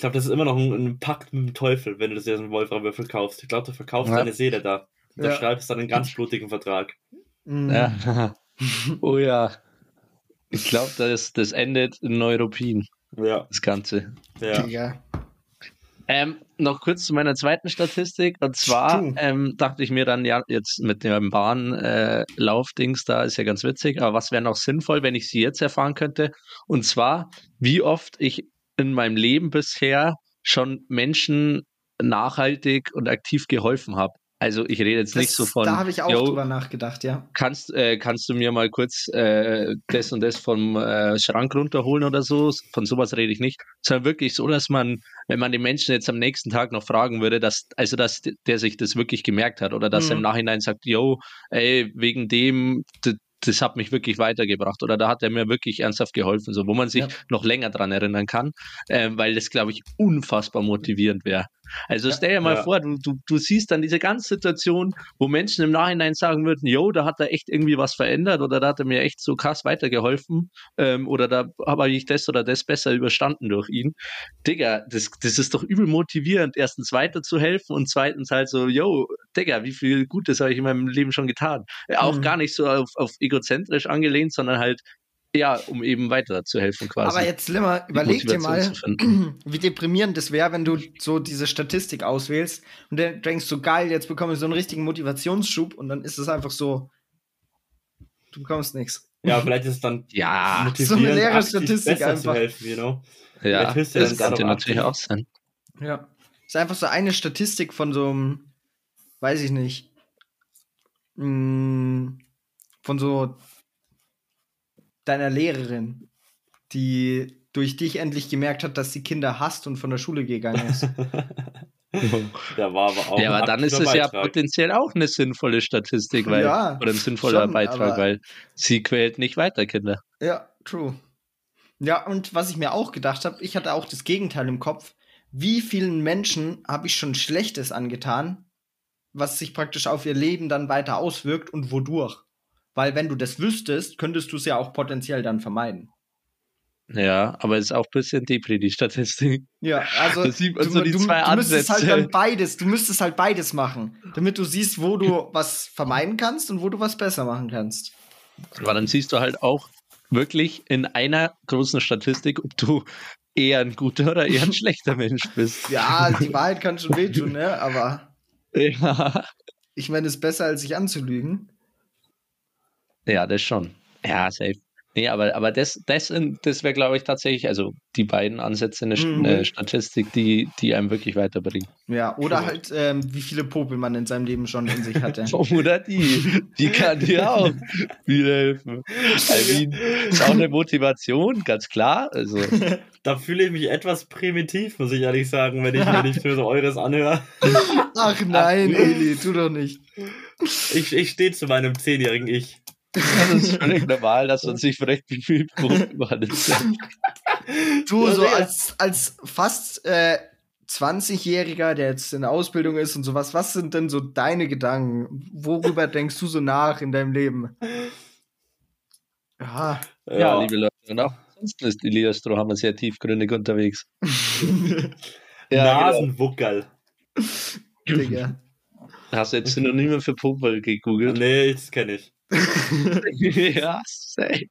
glaube, das ist immer noch ein, ein Pakt mit dem Teufel, wenn du dir so einen Wolfram-Würfel kaufst. Ich glaube, du verkaufst Ja. deine Seele da. Da Ja. schreibst du dann einen ganz blutigen Vertrag. Mhm. Ja. oh ja. Ich glaube, das, das endet in Neuropin, Ja, das Ganze. ja. Digga. Ähm, noch kurz zu meiner zweiten Statistik. Und zwar ähm, dachte ich mir dann, ja, jetzt mit dem Bahnlaufdings da ist ja ganz witzig, aber was wäre noch sinnvoll, wenn ich sie jetzt erfahren könnte? Und zwar, wie oft ich in meinem Leben bisher schon Menschen nachhaltig und aktiv geholfen habe. Also ich rede jetzt nicht Das- so von, Da habe ich auch yo, drüber nachgedacht, ja. kannst, äh, kannst du mir mal kurz äh, das und das vom äh, Schrank runterholen oder so? Von sowas rede ich nicht. Sondern wirklich so, dass man, wenn man den Menschen jetzt am nächsten Tag noch fragen würde, dass, also dass der sich das wirklich gemerkt hat oder dass er im Mhm. Nachhinein sagt, yo, ey, wegen dem, das hat mich wirklich weitergebracht oder da hat er mir wirklich ernsthaft geholfen, so wo man sich Ja. noch länger dran erinnern kann, ähm, weil das, glaube ich, unfassbar motivierend wäre. Also stell dir mal Ja. vor, du, du, du siehst dann diese ganze Situation, wo Menschen im Nachhinein sagen würden, yo, da hat er echt irgendwie was verändert oder da hat er mir echt so krass weitergeholfen ähm, oder da habe ich das oder das besser überstanden durch ihn. Digga, das, das ist doch übel motivierend, erstens weiterzuhelfen und zweitens halt so, yo, Digga, wie viel Gutes habe ich in meinem Leben schon getan. Auch Mhm. gar nicht so auf, auf egozentrisch angelehnt, sondern halt, ja, um eben weiterzuhelfen quasi. Aber jetzt, Limmer, die überleg dir mal, wie deprimierend das wäre, wenn du so diese Statistik auswählst und dann denkst so, geil, jetzt bekomme ich so einen richtigen Motivationsschub und dann ist es einfach so, du bekommst nichts. Ja, vielleicht ist es dann Ja, motivierend, so eine leere Statistik einfach. zu helfen, you know? ja, das könnte natürlich auch sein. Ja. Ist einfach so eine Statistik von so einem, weiß ich nicht, mh, von so deiner Lehrerin, die durch dich endlich gemerkt hat, dass sie Kinder hasst und von der Schule gegangen ist. Der war aber auch ja, aber dann ist es ja Beitrag. potenziell auch eine sinnvolle Statistik, weil, Ja, oder ein sinnvoller schon, Beitrag, weil sie quält nicht weiter Kinder. Ja, true. Ja, und was ich mir auch gedacht habe, ich hatte auch das Gegenteil im Kopf. Wie vielen Menschen habe ich schon Schlechtes angetan, was sich praktisch auf ihr Leben dann weiter auswirkt und wodurch? Weil wenn du das wüsstest, könntest du es ja auch potenziell dann vermeiden. Ja, aber es ist auch ein bisschen Depri, die Statistik. Ja, also sieht man du, so die du, zwei du müsstest halt Ansätze. dann beides, du müsstest halt beides machen, damit du siehst, wo du was vermeiden kannst und wo du was besser machen kannst. Aber dann siehst du halt auch wirklich in einer großen Statistik, ob du eher ein guter oder eher ein schlechter Mensch bist. Ja, die Wahrheit kann schon wehtun, ne? Aber Ja. Ich meine, es ist besser, als sich anzulügen. Ja, das schon. Ja, safe. Nee, aber, aber das, das, das wäre, glaube ich, tatsächlich, also die beiden Ansätze eine Mhm. Statistik, die, die einem wirklich weiterbringen. Ja, oder Cool. halt, ähm, wie viele Popel man in seinem Leben schon in sich hatte. Oder die, die kann dir auch viel helfen. I mean, ist auch eine Motivation, ganz klar. Also, Da fühle ich mich etwas primitiv, muss ich ehrlich sagen, wenn ich mir nicht für so eures anhöre. Ach nein, Eli, tu doch nicht. Ich, ich stehe zu meinem zehnjährigen Ich. Das ist völlig normal, dass man sich vielleicht bemüht, man ist. Du, Ja, so als, als fast äh, 20-Jähriger, der jetzt in der Ausbildung ist und sowas, was sind denn so deine Gedanken? Worüber denkst du so nach in deinem Leben? Ja. Ja, liebe Leute, und auch sonst ist Elias Strohhammer sehr tiefgründig unterwegs. Ja, genau. Nasenwuckerl. Digga. Hast du jetzt Synonyme für Popel gegoogelt? Nee, das kenne ich. ja, safe.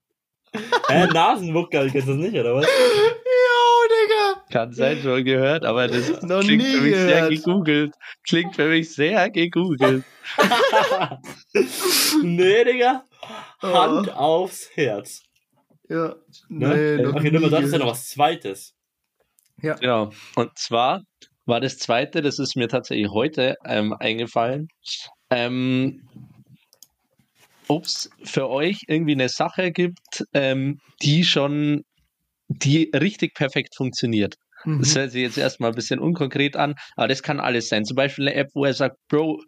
Hä, Nasenwuckerl, kennst du das nicht, oder was? Jo, Digga. Kann sein, schon gehört, aber das Noch klingt nie für mich sehr gehört. gegoogelt. Klingt für mich sehr gegoogelt. nee, Digga. Oh. Hand aufs Herz. Ja. Ne? noch okay, Nummer, das ist ja noch was Zweites. Ja, und zwar war das zweite, das ist mir tatsächlich heute ähm, eingefallen, ähm, ob es für euch irgendwie eine Sache gibt, ähm, die schon, die richtig perfekt funktioniert. Mhm. Das hört sich jetzt erstmal ein bisschen unkonkret an, aber das kann alles sein. Zum Beispiel eine App, wo er sagt, Bro,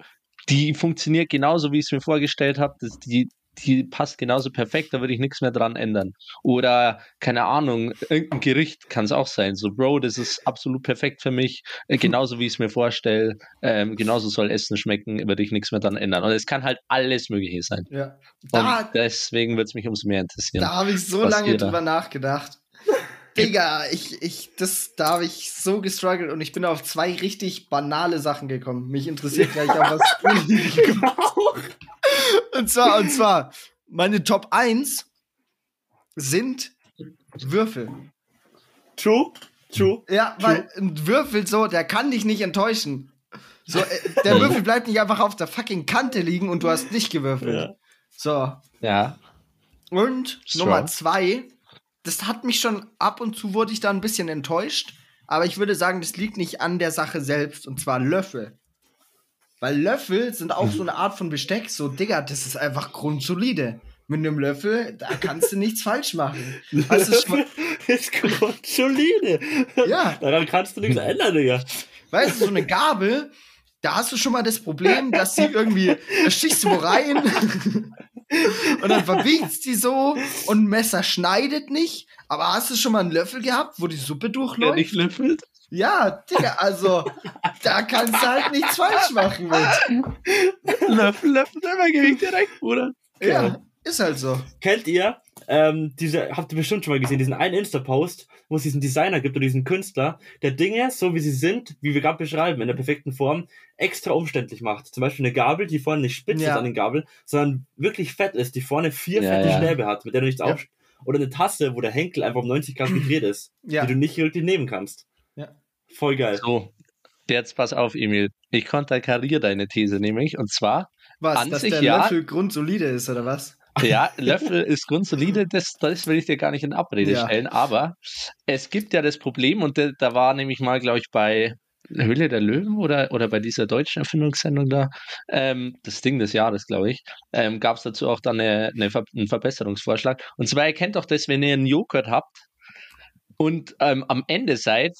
die funktioniert genauso, wie ich es mir vorgestellt habe. Die, die passt genauso perfekt, da würde ich nichts mehr dran ändern. Oder, keine Ahnung, irgendein Gericht kann es auch sein. So, Bro, das ist absolut perfekt für mich, äh, genauso wie ich es mir vorstelle. Ähm, genauso soll Essen schmecken, würde ich nichts mehr dran ändern. Und es kann halt alles Mögliche sein. Ja. Und Da, deswegen würde es mich umso mehr interessieren. da habe ich so lange da- drüber nachgedacht. Digga, ich, ich, das, da habe ich so gestruggelt und ich bin auf zwei richtig banale Sachen gekommen. Mich interessiert gleich auch was. und zwar, und zwar, meine Top 1 sind Würfel. True, true. Ja, weil ein Würfel so, der kann dich nicht enttäuschen. So, äh, der Würfel bleibt nicht einfach auf der fucking Kante liegen und du hast nicht gewürfelt. Ja. So. Ja, Und Strong. Nummer zwei, das hat mich schon ab und zu wurde ich da ein bisschen enttäuscht, aber ich würde sagen, das liegt nicht an der Sache selbst, und zwar Löffel. Weil Löffel sind auch so eine Art von Besteck, so, Digga, das ist einfach grundsolide. Mit einem Löffel, da kannst du nichts falsch machen. Mal, ist grundsolide. Ja. Daran kannst du nichts ändern, Digga. weißt du, so eine Gabel, da hast du schon mal das Problem, dass sie irgendwie, da stichst du wo rein und dann verbiegt sie so und ein Messer schneidet nicht. Aber hast du schon mal einen Löffel gehabt, wo die Suppe durchläuft? nicht löffelt. Ja, Digga, also da kannst du halt nichts falsch machen mit. Löffel, Löffel, immer Gewicht direkt, Bruder. Ja, ist halt so. Kennt ihr, ähm, diese, habt ihr bestimmt schon mal gesehen, diesen einen Insta-Post, wo es diesen Designer gibt oder diesen Künstler, der Dinge, so wie sie sind, wie wir gerade beschreiben, in der perfekten Form, extra umständlich macht. Zum Beispiel eine Gabel, die vorne nicht spitz Ja. ist an den Gabeln, sondern wirklich fett ist, die vorne vier Ja, fette ja. Stäbe hat, mit der du nichts Ja. auf... Oder eine Tasse, wo der Henkel einfach um 90 Grad gedreht ist, Ja. die du nicht wirklich nehmen kannst. Voll geil. So, jetzt pass auf, Emil. Ich konterkariere deine These nämlich. Und zwar, Was, An dass sich der ja. Löffel grundsolide ist, oder was? ja, Löffel ist grundsolide, das, das will ich dir gar nicht in Abrede Ja. stellen. Aber es gibt ja das Problem, und da, da war nämlich mal, glaube ich, bei Höhle der Löwen oder, oder bei dieser deutschen Erfindungssendung da, ähm, das Ding des Jahres, glaube ich, ähm, gab es dazu auch dann eine, eine, Ver- einen Verbesserungsvorschlag. Und zwar, ihr kennt doch das, wenn ihr einen Joghurt habt und ähm, am Ende seid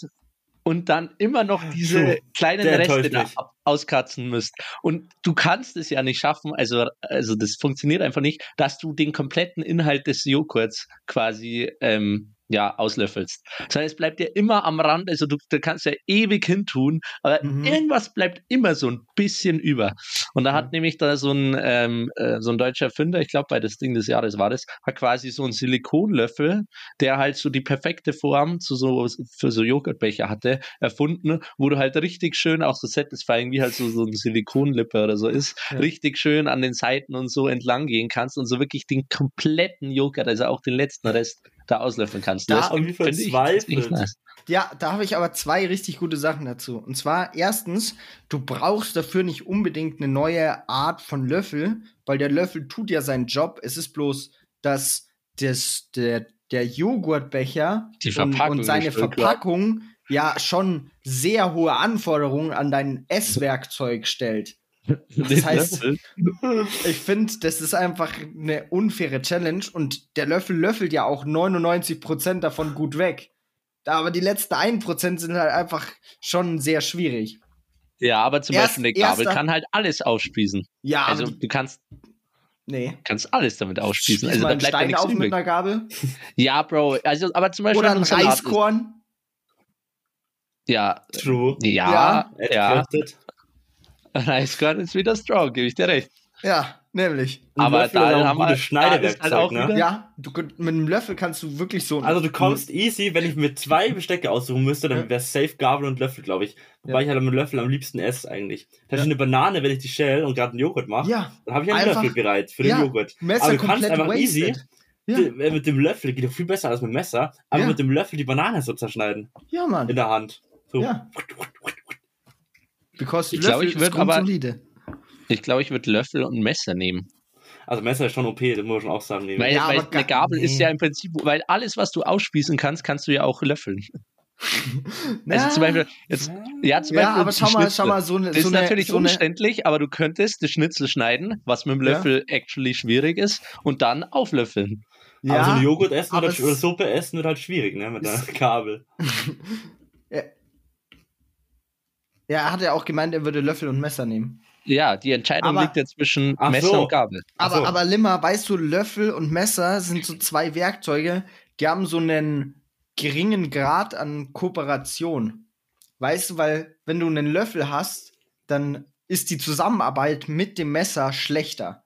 und dann immer noch diese True. kleinen Reste da auskratzen müsst. Und du kannst es ja nicht schaffen, also, also das funktioniert einfach nicht, dass du den kompletten Inhalt des Joghurts quasi ähm, ja, auslöffelst. Das heißt, es bleibt ja immer am Rand, also du, du kannst ja ewig hintun, aber Mhm. irgendwas bleibt immer so ein bisschen über. Und da hat Mhm. nämlich da so ein, ähm, äh, so ein deutscher Erfinder, ich glaube bei das Ding des Jahres war das, hat quasi so einen Silikonlöffel, der halt so die perfekte Form zu so, für so Joghurtbecher hatte, erfunden, wo du halt richtig schön, auch so satisfying, wie halt so, so ein Silikonlippe oder so ist, Ja. richtig schön an den Seiten und so entlang gehen kannst und so wirklich den kompletten Joghurt, also auch den letzten Rest, da auslöffeln kannst. Da- und verzweifelt. nice. Ja, da habe ich aber zwei richtig gute Sachen dazu. Und zwar erstens, du brauchst dafür nicht unbedingt eine neue Art von Löffel, weil der Löffel tut ja seinen Job. Es ist bloß, dass das, der, der Joghurtbecher Die und, und seine. Verpackung ja schon sehr hohe Anforderungen an dein Esswerkzeug stellt. Das heißt- Ich finde, das ist einfach eine unfaire Challenge und der Löffel löffelt ja auch 99% davon gut weg. Da aber die letzten 1% sind halt einfach schon sehr schwierig. ja, aber zum Erst- Beispiel eine Gabel erster- kann halt alles aufspießen. Ja, Also du kannst, nee. kannst alles damit aufspießen. Spieß Also mal da einen bleibt ja Stein nichts auf mit übrig. einer Gabel. Ja, Bro. Also, aber zum Beispiel Oder ein. Reiskorn. Ja, True. ja, ja. ja. Entkräftet. Reiskorn ist wieder strong, gebe ich dir recht. Ja, nämlich. Aber Löffel da haben wir- Schneidewerkzeug, halt auch ne? wieder- Ja, du, mit einem Löffel kannst du wirklich so. Also du kommst easy, wenn ich mir zwei Bestecke aussuchen müsste, dann wäre safe Gabel und Löffel, glaube ich. Wobei Ja. ich halt mit Löffel am liebsten esse eigentlich. Da Ja. eine Banane, wenn ich die shell und gerade einen Joghurt mache, Ja, dann habe ich einen Einfach- Löffel bereit für den ja, Joghurt. Messer Aber du kannst einfach wasted. easy Ja. äh, mit dem Löffel, geht doch viel besser als mit dem Messer, aber Ja. mit dem Löffel die Banane so zerschneiden Ja, Mann. in der Hand. So. Ja. Because Ich glaub, Löffel ich ist würd aber- grundsolide. Ich glaube, ich würde Löffel und Messer nehmen. Also Messer ist schon OP, das muss man schon auch sagen. Neben. Weil, Ja, weil aber eine ga- Gabel ist nee. ja im Prinzip, weil alles, was du ausspießen kannst, kannst du ja auch löffeln. Ja. Also zum Beispiel, jetzt, ja, zum Ja, Beispiel aber die schau mal, schau mal, so eine. Das so ist eine, natürlich so eine, umständlich, aber du könntest das Schnitzel schneiden, was mit dem Ja. Löffel actually schwierig ist, und dann auflöffeln. aber so ja, ein Joghurt essen oder, Suppe essen wird halt schwierig, ne? Mit der Kabel. ja, er hat ja auch gemeint, er würde Löffel und Messer nehmen. Ja, die Entscheidung Aber- liegt ja zwischen Messer so. und Gabel. Aber, so. aber Limmer, weißt du, Löffel und Messer sind so zwei Werkzeuge, die haben so einen geringen Grad an Kooperation. Weißt du, weil wenn du einen Löffel hast, dann ist die Zusammenarbeit mit dem Messer schlechter.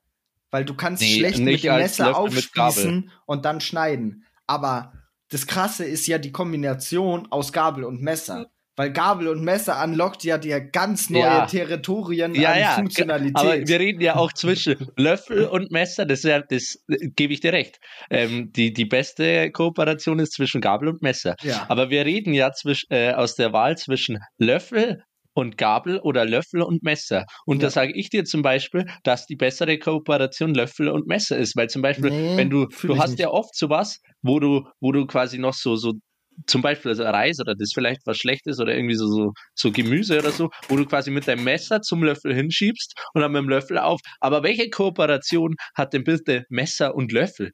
Weil du kannst Nee, schlecht mit dem Messer Löffel aufspießen und dann schneiden. Aber das Krasse ist ja die Kombination aus Gabel und Messer. Weil Gabel und Messer unlockt ja dir ganz neue Ja. Territorien Ja, an ja, Funktionalität. aber wir reden ja auch zwischen Löffel und Messer, das, ja, das äh, gebe ich dir recht. Ähm, die, die beste Kooperation ist zwischen Gabel und Messer. ja. Aber wir reden ja zwisch, äh, aus der Wahl zwischen Löffel und Gabel oder Löffel und Messer. Und Ja. da sage ich dir zum Beispiel, dass die bessere Kooperation Löffel und Messer ist. Weil zum Beispiel, Nee, wenn du, du hast nicht. ja oft sowas, wo du, wo du quasi noch so, so zum Beispiel also Reis oder das vielleicht was Schlechtes oder irgendwie so, so, so Gemüse oder so, wo du quasi mit deinem Messer zum Löffel hinschiebst und dann mit dem Löffel auf. Aber welche Kooperation hat denn bitte Messer und Löffel?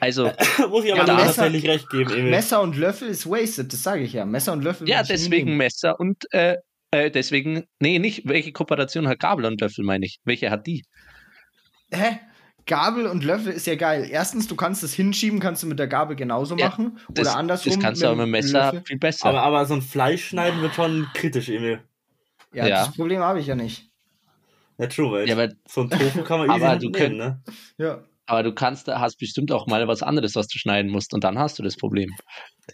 Also, Muss ich aber Ja, Messer- tatsächlich recht geben, Emil. Messer und Löffel ist wasted, das sage ich ja. Messer und Löffel. ja, deswegen. Messer und äh, äh, deswegen, nee, nicht, welche Kooperation hat Gabel und Löffel, meine ich. Welche hat die? Hä? Gabel und Löffel ist ja geil. Erstens, du kannst es hinschieben, kannst du mit der Gabel genauso Ja, machen. Das, oder andersrum. das kannst du aber mit dem Messer Löffel. viel besser. Aber, aber so ein Fleisch schneiden wird schon kritisch, Emil. Ja, Ja. das Problem habe ich ja nicht. Ja, true, weil ja, aber, so ein Tofu kann man Aber nehmen, du könnt- ne? Ja. aber du kannst, hast bestimmt auch mal was anderes, was du schneiden musst und dann hast du das Problem.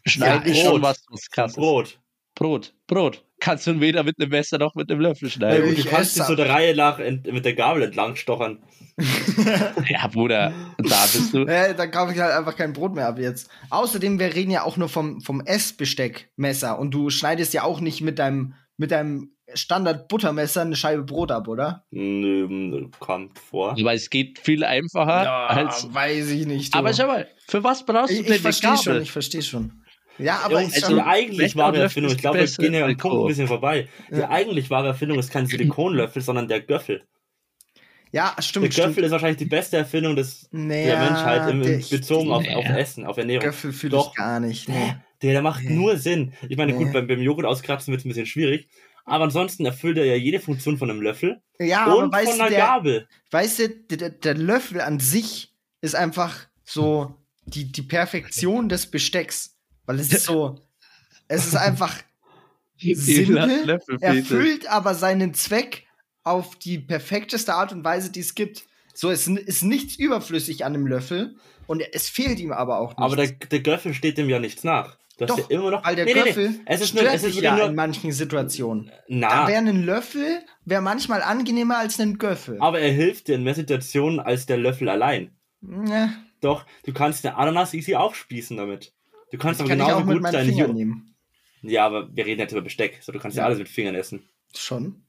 Schneiden Ja, ist schon was, was krasses. Brot. Brot, Brot. Kannst du weder mit einem Messer noch mit einem Löffel Ja, schneiden. gut, ich du kannst dich so der Reihe nach ent mit der Gabel entlang stochern. Ja, Bruder, da bist du. Äh, dann kaufe ich halt einfach kein Brot mehr ab jetzt. Außerdem, wir reden ja auch nur vom, vom Essbesteckmesser und du schneidest ja auch nicht mit deinem, mit deinem Standard-Buttermesser eine Scheibe Brot ab, oder? Nö, kommt vor. Aber es geht viel einfacher als. weiß ich nicht. du. Aber schau mal, für was brauchst du ich, denn ich verstehe eine schon, Gabel? ich verstehe schon. Ja, aber ich also die eigentlich wahre Erfindung, ich glaube, wir besser gehen ja am Punkt ein bisschen vorbei. Die Ja. eigentlich wahre Erfindung ist kein Silikonlöffel, sondern der Göffel. ja, Der stimmt, Göffel stimmt. ist wahrscheinlich die beste Erfindung des, Naja, der Menschheit im, der- bezogen auf, Nee. auf Essen, auf Ernährung. Göffel fühle Doch. ich gar nicht. Nee. Der, der macht Nee. nur Sinn. Ich meine, Nee. gut, beim, beim Joghurt auskratzen wird es ein bisschen schwierig. Aber ansonsten erfüllt er ja jede Funktion von einem Löffel Ja, aber und weißt von du, einer der, Gabel. weißt du, der, der- der Löffel an sich ist einfach so die, die Perfektion des Bestecks. Weil es ist so, es ist einfach simpel, erfüllt aber seinen Zweck auf die perfekteste Art und Weise, die es gibt. So, es ist nichts überflüssig an dem Löffel und es fehlt ihm aber auch nichts. Aber der, der Göffel steht dem ja nichts nach. Du hast Doch, ja immer noch. weil der Nee, nee, nee. Göffel Es ist nur, stört es ist ja nur, in manchen Situationen. na, Da wäre ein Löffel wäre manchmal angenehmer als ein Göffel. aber er hilft dir in mehr Situationen als der Löffel allein. Ja, Doch, du kannst eine Ananas easy aufspießen damit. Du kannst aber kann ich genauso auch mit gut meinen deinen Fingern Jo- nehmen. Ja, aber wir reden jetzt über Besteck. So, du kannst ja, Ja. alles mit Fingern essen. Schon.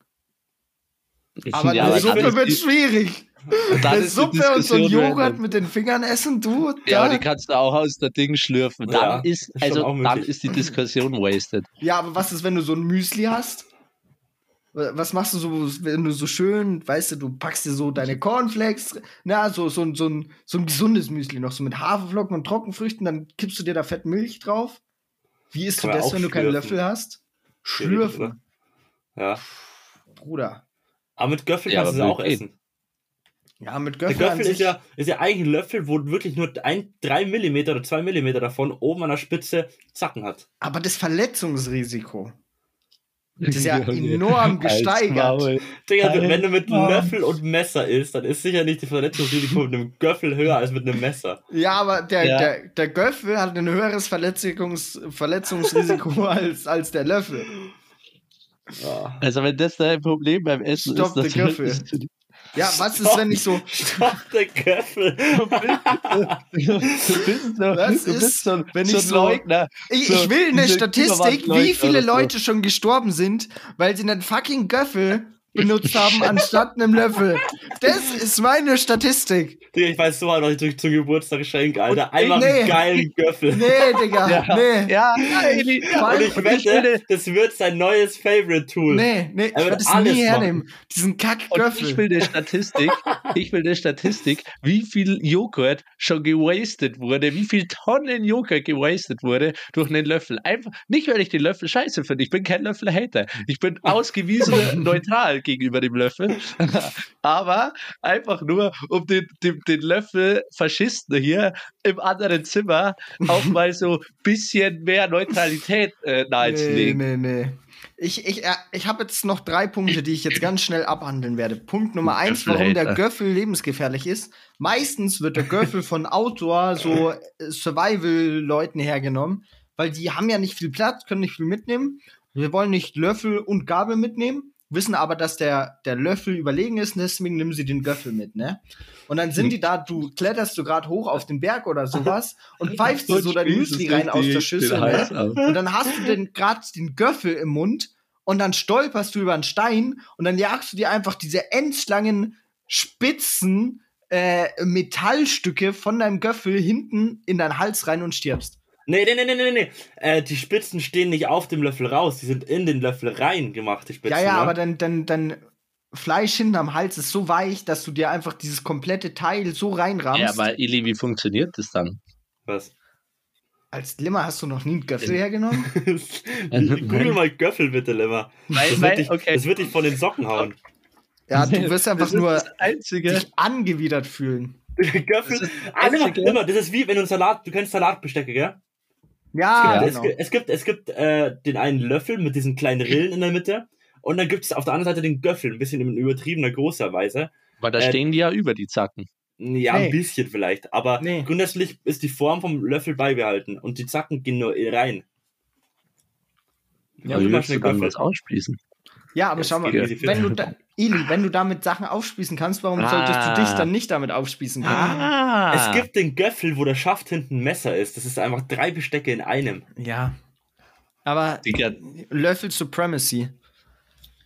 Ich- Aber ja, eine Suppe wird die- schwierig. Eine Suppe und so ein Joghurt mit den Fingern essen, du? Ja, da? aber die kannst du auch aus der Ding schlürfen. Dann Ja, ist, also dann ist die Diskussion wasted. Ja, aber was ist, wenn du so ein Müsli hast? Was machst du so, wenn du so schön, weißt du, du packst dir so deine Cornflakes, na, so, so, ein- so, ein, so ein gesundes Müsli noch, so mit Haferflocken und Trockenfrüchten, dann kippst du dir da fett Milch drauf. Wie isst Kann du das, wenn du keinen. Löffel hast? Schlürfen? Ja. Bruder. Aber mit Göffel Ja, kannst du es auch essen. Ja, mit Der Göffel, an Göffel sich, ist ja, ist ja eigentlich ein Löffel, wo wirklich nur ein, drei Millimeter oder zwei Millimeter davon oben an der Spitze Zacken hat. aber das Verletzungsrisiko, das ist ja enorm gesteigert. Digga, wenn du mit. Löffel und Messer isst, dann ist sicher nicht die Verletzungsrisiko mit einem Göffel höher als mit einem Messer. Ja, aber der, Ja. der, der Göffel hat ein höheres Verletzungs Verletzungsrisiko als, als der Löffel. Ja. Also wenn das dein Problem beim Essen Stopp, ist, der dann Göffel. ist du Ja, was ist, wenn ich so. Stopp, der Göffel. du bist so, Was du ist, bist so, wenn ich so- Leugner. Ich, So, ich will eine Statistik, wie viele. Leute schon gestorben sind, weil sie einen fucking Göffel benutzt haben anstatt einem Löffel. Das ist meine Statistik. Digga, ich weiß so mal, was ich dir zum Geburtstag schenke, Alter. Einfach nee. einen geilen Göffel. Nee, Digga, Ja, nee. ja, allem- Und ich und ich wette, das wird sein neues Favorite-Tool. Nee, nee, ich Er werde es nie machen. hernehmen. Diesen Und Kack-Göffel. ich will eine Statistik, ich will eine Statistik, wie viel Joghurt schon gewastet wurde, wie viel Tonnen Joghurt gewastet wurde durch einen Löffel. Einfach, nicht weil ich den Löffel scheiße finde, ich bin kein Löffel-Hater. Ich bin ausgewiesener neutral gegenüber dem Löffel. Aber einfach nur, um den, den, den Löffel-Faschisten hier im anderen Zimmer auch mal so ein bisschen mehr Neutralität äh, Nee, nahezulegen. nee, nee. Ich, ich, äh, ich habe jetzt noch drei Punkte, die ich jetzt ganz schnell abhandeln werde. Punkt Nummer eins, warum der. Göffel lebensgefährlich ist. Meistens wird der Göffel von Outdoor, so äh, Survival-Leuten hergenommen, weil die haben ja nicht viel Platz, können nicht viel mitnehmen. Wir wollen nicht Löffel und Gabel mitnehmen, wissen aber, dass der, der Löffel überlegen ist und deswegen nehmen sie den Göffel mit, ne? Und dann sind die da, du kletterst du gerade hoch auf den Berg oder sowas und pfeifst dir so dein Müsli rein aus der Schüssel, ne? Und dann hast du den gerade den Göffel im Mund und dann stolperst du über einen Stein und dann jagst du dir einfach diese endschlangen spitzen äh, Metallstücke von deinem Göffel hinten in deinen Hals rein und stirbst. Nee, nee, nee, nee, nee, nee. Äh, die Spitzen stehen nicht auf dem Löffel raus, die sind in den Löffel rein gemacht, die Spitzen. ja, ja, ne? aber dein, dein, dein Fleisch hinten am Hals ist so weich, dass du dir einfach dieses komplette Teil so reinrammst. Ja, aber Ili, wie funktioniert das dann? Was? Als Limmer hast du noch nie einen Göffel hergenommen? Google mal Göffel bitte, Limmer. Weil- Das weil- wird, dich, okay. das wird dich von den Socken hauen. Ja, du wirst einfach Das nur das Einzige. dich angewidert fühlen. Göffel. Das ist Ah, Limmer, Limmer, das ist wie, wenn du einen Salat, du kennst Salatbestecke, gell? Ja, Ja, es, genau. gibt- es gibt, es gibt äh, den einen Löffel mit diesen kleinen Rillen in der Mitte und dann gibt es auf der anderen Seite den Göffel, ein bisschen in übertriebener großer Weise. Weil da Äh, stehen die ja über die Zacken. Ja, Nee. ein bisschen vielleicht, aber Nee. grundsätzlich ist die Form vom Löffel beibehalten und die Zacken gehen nur rein. Ja, machst willst du eine dann Göffel. was ausspießen? Ja, aber schau mal, wenn du da, Ili, wenn du damit Sachen aufspießen kannst, warum solltest Ah. du dich dann nicht damit aufspießen können? Ah, Es gibt den Göffel, wo der Schaft hinten ein Messer ist. Das ist einfach drei Bestecke in einem. Ja. Aber Digga, Löffel Supremacy.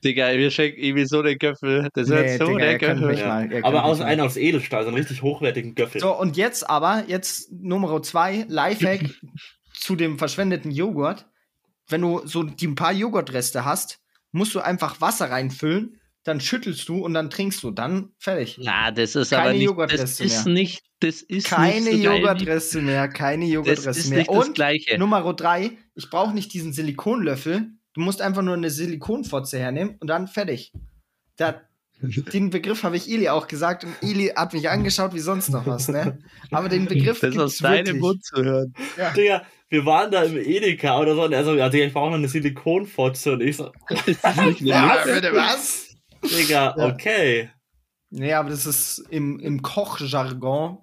Digga, wir schenken irgendwie so den Göffel. Das wird Nee, so Digga, der Göffel. mich mal. ihr Aber aus einer aus Edelstahl, so einen richtig hochwertigen Göffel. So, und jetzt aber, jetzt Nummer zwei, Lifehack zu dem verschwendeten Joghurt. Wenn du so die ein paar Joghurtreste hast, musst du einfach Wasser reinfüllen, dann schüttelst du und dann trinkst du. Dann fertig. Na, das ist Keine aber nicht, das ist mehr. nicht, das ist Keine nicht so Joghurtreste mehr, keine Das ist mehr. nicht das Und Gleiche. Nummer drei, ich brauche nicht diesen Silikonlöffel. Du musst einfach nur eine Silikonfotze hernehmen und dann fertig. Da, den Begriff habe ich Eli auch gesagt und Eli hat mich angeschaut wie sonst noch was, ne? Aber den Begriff Das aus gibt's deinem. Mund zu hören. Ja. Digga, wir waren da im Edeka oder so und er so, ja, Digga, ich brauche noch eine Silikonfotze und ich so, Ist Ja, bitte was? Digga, Ja. okay. Nee, aber das ist im, im Kochjargon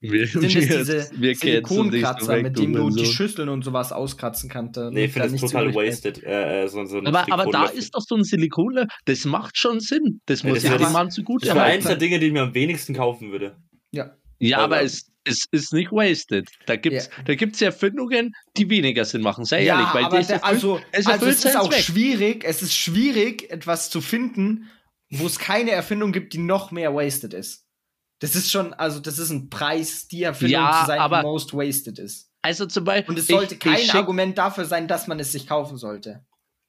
Wir, sind es diese wir Silikonkratzer, mit denen du die Hurensohn. Schüsseln und sowas auskratzen kannst. Nee, ich finde das total wasted. Äh, äh, so, so ein Aber, aber da ist doch so ein Silikonle, das macht schon Sinn. Das Ja, muss ja wäre dem Mann zugute Das wäre halten. eins der Dinge, die ich mir am wenigsten kaufen würde. Ja. Ja, aber Aber- es, es ist nicht wasted. Da Ja. da gibt's Erfindungen, die weniger Sinn machen. Sei Ja, ehrlich, weil aber erfüllt- also, es also es ist auch Zweck. schwierig, es ist schwierig, etwas zu finden, wo es keine Erfindung gibt, die noch mehr wasted ist. Das ist schon, also das ist ein Preis, die Erfindung Ja, zu sein, aber- die most wasted ist. Also zum Beispiel, Und es sollte ich, kein ich Argument dafür sein, dass man es sich kaufen sollte.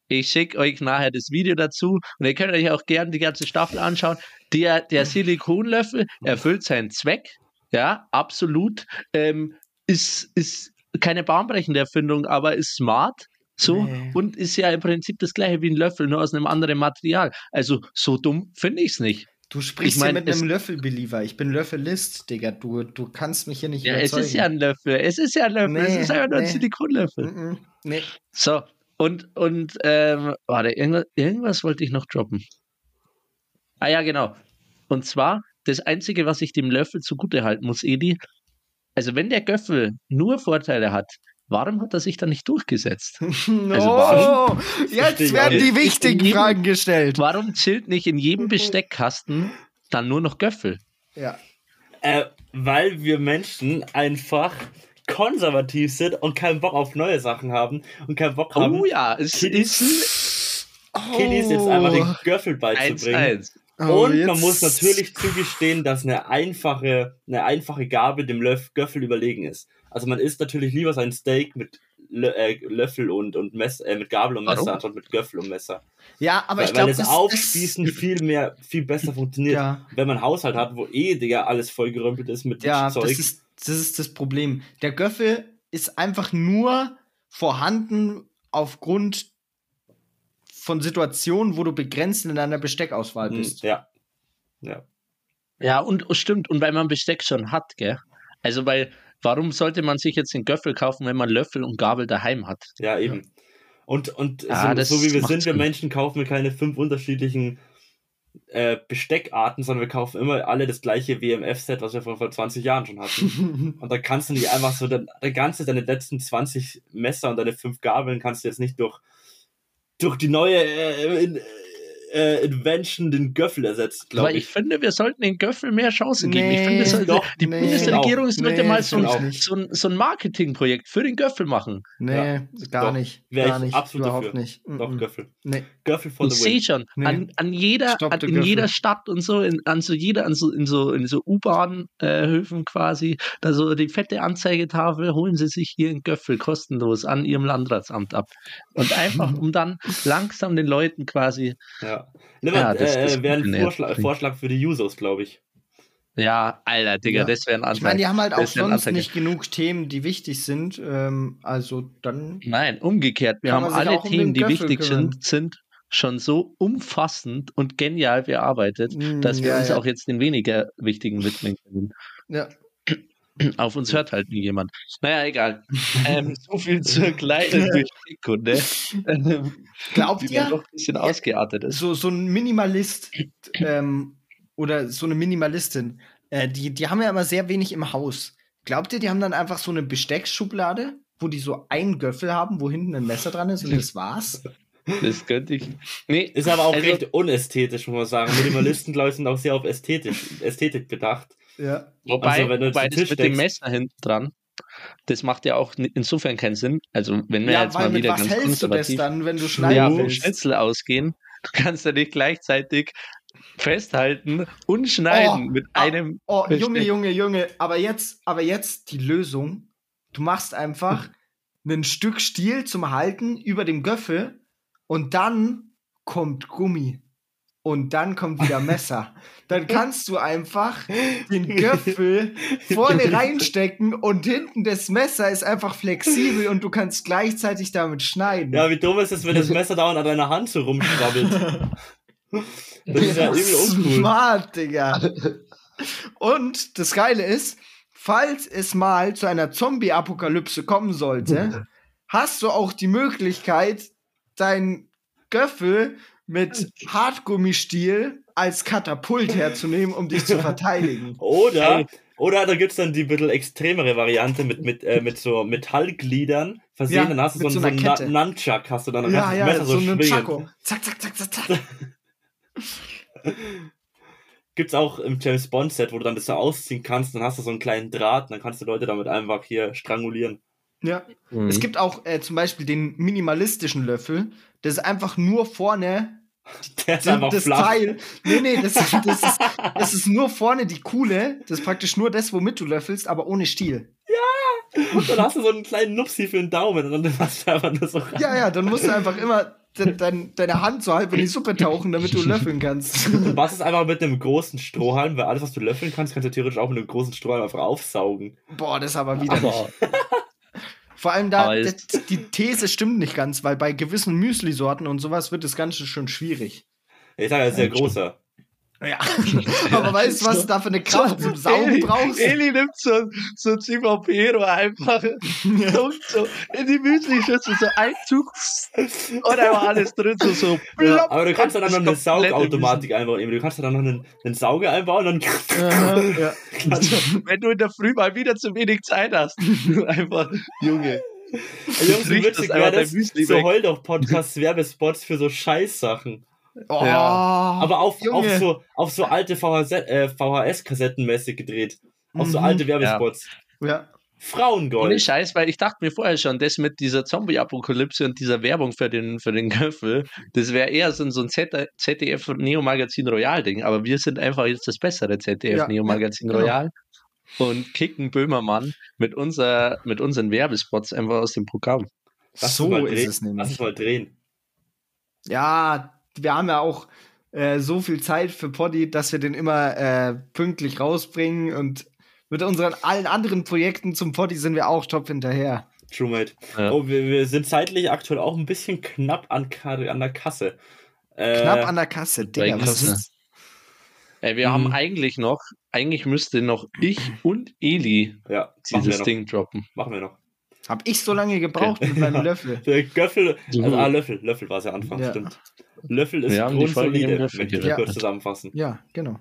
ich schick euch nachher das Video dazu und ihr könnt euch auch gerne die ganze Staffel anschauen. Der, der Silikonlöffel erfüllt seinen Zweck, ja, absolut. Ähm, ist, ist keine bahnbrechende Erfindung, aber ist smart. So, Nee. und ist ja im Prinzip das gleiche wie ein Löffel, nur aus einem anderen Material. Also, so dumm finde ich es nicht. Du sprichst Ich mein, hier mit es- einem Löffelbeliever. Ich bin Löffellist, Digga. Du, du kannst mich hier nicht Ja, es überzeugen. ist ja ein Löffel. Es ist ja ein Löffel. es Nee, ist einfach nur ein nee. Silikonlöffel. Mhm. Nee. So, und, und, ähm, warte, irgendwas, irgendwas wollte ich noch droppen. Ah ja, genau. Und zwar, das Einzige, was ich dem Löffel zugute halten muss, Edi, also wenn der Göffel nur Vorteile hat, warum hat er sich dann nicht durchgesetzt? oh, Versteh jetzt ich werden auch die wichtigen jedem- Fragen gestellt. Warum chillt nicht in jedem Besteckkasten dann nur noch Göffel? Ja. Äh, weil wir Menschen einfach konservativ sind und keinen Bock auf neue Sachen haben und keinen Bock haben, Oh ja, es Kiddies- ist Kiddies jetzt einfach den Göffel beizubringen. 1-1. Oh, und man muss natürlich zugestehen, dass eine einfache, eine einfache Gabel dem Löff Göffel überlegen ist. Also man isst natürlich lieber sein Steak mit Lö äh, Löffel und, und Messer, äh, mit Gabel und Messer, Warum? anstatt mit Göffel und Messer. Ja, aber weil ich glaube, weil das Aufspießen viel mehr, viel besser funktioniert. Ja, Wenn man einen Haushalt hat, wo eh, Digga, alles vollgerümpelt ist mit ja Zeug. das, ist, das ist das Problem. Der Göffel ist einfach nur vorhanden aufgrund von Situationen, wo du begrenzt in deiner Besteckauswahl Hm, bist. ja. Ja. Ja, und oh, stimmt, und weil man Besteck schon hat, gell? Also, weil, warum sollte man sich jetzt den Göffel kaufen, wenn man Löffel und Gabel daheim hat? Ja, eben. Und, und Ah, so, das so wie wir sind, wir Sinn. Menschen kaufen wir keine fünf unterschiedlichen äh, Besteckarten, sondern wir kaufen immer alle das gleiche WMF-Set, was wir vor, vor 20 Jahren schon hatten. Und da kannst du nicht einfach so, dann, dann kannst du deine letzten 20 Messer und deine fünf Gabeln kannst du jetzt nicht durch, durch die neue äh, in, äh, Invention den Göffel ersetzt, Aber glaube ich ich. finde, wir sollten den Göffel mehr Chancen geben. ich Nee, finde, es sollte, doch, die nee, Bundesregierung sollte Nee, mal so finde ich so, ein, so ein Marketingprojekt für den Göffel machen. Nee, Ja, gar doch. nicht. Gar ich nicht. absolut Überhaupt dafür. nicht. Doch, Mhm. Göffel. Nee. Göffel Ich the sehe schon, Nee. an, an jeder, an, in Göffel. jeder Stadt und so, in, an so jeder, an so, in so, in so U-Bahn-Höfen quasi, da so die fette Anzeigetafel, holen Sie sich hier einen Göffel kostenlos an Ihrem Landratsamt ab. Und einfach, um dann langsam den Leuten quasi, Ja. Nimm Ja, mal, das- äh, das wäre ein Vorschlag. Vorschlag für die Users, glaube ich. ja, Alter, Digga, Ja. das wäre ein Antrag. Ich meine, die haben halt auch sonst nicht genug Themen, die wichtig sind. Ähm, also dann. Nein, umgekehrt. Wir haben alle um Themen, den die wichtig kümmern. sind, sind schon so umfassend und genial bearbeitet, Mm, dass wir ja, uns ja. auch jetzt den weniger wichtigen widmen können. Ja. Auf uns hört halt nie jemand. Naja, egal. ähm, so viel zur kleinen Durchblickkunde, ähm, Glaubt die ihr? dann doch ein bisschen ausgeartet ist. so, so ein Minimalist ähm, oder so eine Minimalistin, äh, die, die haben ja immer sehr wenig im Haus. Glaubt ihr, die haben dann einfach so eine Besteckschublade, wo die so einen Göffel haben, wo hinten ein Messer dran ist und das war's? Das könnte ich. Nee, Ist aber auch Also- recht unästhetisch, muss man sagen. Minimalisten, glaube ich, sind auch sehr auf Ästhetisch, Ästhetik bedacht. Ja. Wobei, Also, wenn du wobei das mit dem Messer hinten dran, das macht ja auch insofern keinen Sinn. Also, wenn wir Ja, jetzt mal wieder was ganz hältst du das konservativ dann, wenn du schneiden ja, vom? Schnitzel ausgehen, du kannst ja nicht gleichzeitig festhalten und schneiden Oh, mit ah, einem. Oh, Besteck. Junge, Junge, Junge, aber jetzt, aber jetzt die Lösung. Du machst einfach ein Stück Stiel zum Halten über dem Göffel und dann kommt Gummi. Und dann kommt wieder Messer. Dann kannst du einfach den Göffel vorne reinstecken und hinten das Messer ist einfach flexibel und du kannst gleichzeitig damit schneiden. Ja, wie dumm ist es, wenn das Messer dauernd an deiner Hand so rumschwabbelt? Das ist ja übel uncool. Smart, Digga. Und das Geile ist, falls es mal zu einer Zombie-Apokalypse kommen sollte, hast du auch die Möglichkeit, dein Göffel mit Hartgummistiel als Katapult herzunehmen, um dich zu verteidigen. Oder, oder da gibt's dann die bisschen extremere Variante mit, mit, äh, mit so Metallgliedern versehen, Ja, dann hast du so, so einen so einen Nunchuck, hast du dann, Ja, ja, Messer so, so, ein schwingen. Chaco. Zack, zack, zack, zack, zack. gibt's auch im James Bond Set, wo du dann das so ausziehen kannst, dann hast du so einen kleinen Draht, dann kannst du Leute damit einfach hier strangulieren. Ja. Mhm. Es gibt auch äh, zum Beispiel den minimalistischen Löffel. Das ist einfach nur vorne Der ist einfach das flach. Teil. Nee, nee, das, ist- das, ist, das ist nur vorne die Kuhle. Das ist praktisch nur das, womit du löffelst, aber ohne Stiel. Und dann hast du so einen kleinen Nupsi für den Daumen und dann machst du einfach nur so rein. Ja, ja, dann musst du einfach immer de dein, deine Hand so halb in die Suppe tauchen, damit du löffeln kannst. Du machst es einfach mit einem großen Strohhalm, weil alles, was du löffeln kannst, kannst du theoretisch auch mit einem großen Strohhalm einfach aufsaugen. Boah, das ist aber wieder nicht. Aber, Vor allem da, das, die These stimmt nicht ganz, weil bei gewissen Müsli-Sorten und sowas wird das Ganze schon schwierig. Ich sage, er ist sehr Ja, großer. Ja. aber weißt du, was du da für eine Kraft zum Saugen Eli, brauchst? Eli nimmt so, so ein Cipapero einfach so, so in die Müsli-Schüssel, so ein Zug und einfach alles drin, so, so plopp. Aber du kannst dann noch eine Saugautomatik einbauen. Eben. Du kannst dann noch einen, einen Sauger einbauen und dann Aha, ja. Wenn du in der Früh mal wieder zu wenig Zeit hast, einfach, Junge. Jungs, wie witzig das wäre das? So heul doch Podcasts, Werbespots für so Scheißsachen. Oh, Ja. Aber auf, Junge. auf, so, auf so alte VHS, äh, VHS-Kassetten mäßig gedreht. Auf so Mhm. alte Werbespots. Ja. Ohne Frauengold. Scheiß, weil ich dachte mir vorher schon, das mit dieser Zombie-Apokalypse und dieser Werbung für den, für den Göffel, das wäre eher so ein, so ein Z- ZDF-Neo-Magazin Royal-Ding, aber wir sind einfach jetzt das bessere ZDF-Neo-Magazin Ja, genau. Royal und kicken Böhmermann mit, unser, mit unseren Werbespots einfach aus dem Programm. Lass so es mal ist drehen. es Lass nämlich. es mal drehen. Ja, wir haben ja auch äh, so viel Zeit für Poddy, dass wir den immer äh, pünktlich rausbringen und mit unseren allen anderen Projekten zum Poddy sind wir auch top hinterher. True Mate. Ja. Oh, wir, wir sind zeitlich aktuell auch ein bisschen knapp an, an der Kasse. Äh, Knapp an der Kasse, Digga. Was Kasse. ist? Ey, wir Mhm. haben eigentlich noch, eigentlich müsste noch ich und Eli Ja, dieses. Ding droppen. Machen wir noch. Hab ich so lange gebraucht mit meinem Ja. Löffel? Der Göffel, also ah, Löffel, Löffel war es ja anfangs, Ja. stimmt. Löffel ist Folge grundsolide, möchte ich gerechnet. kurz zusammenfassen. Ja, genau.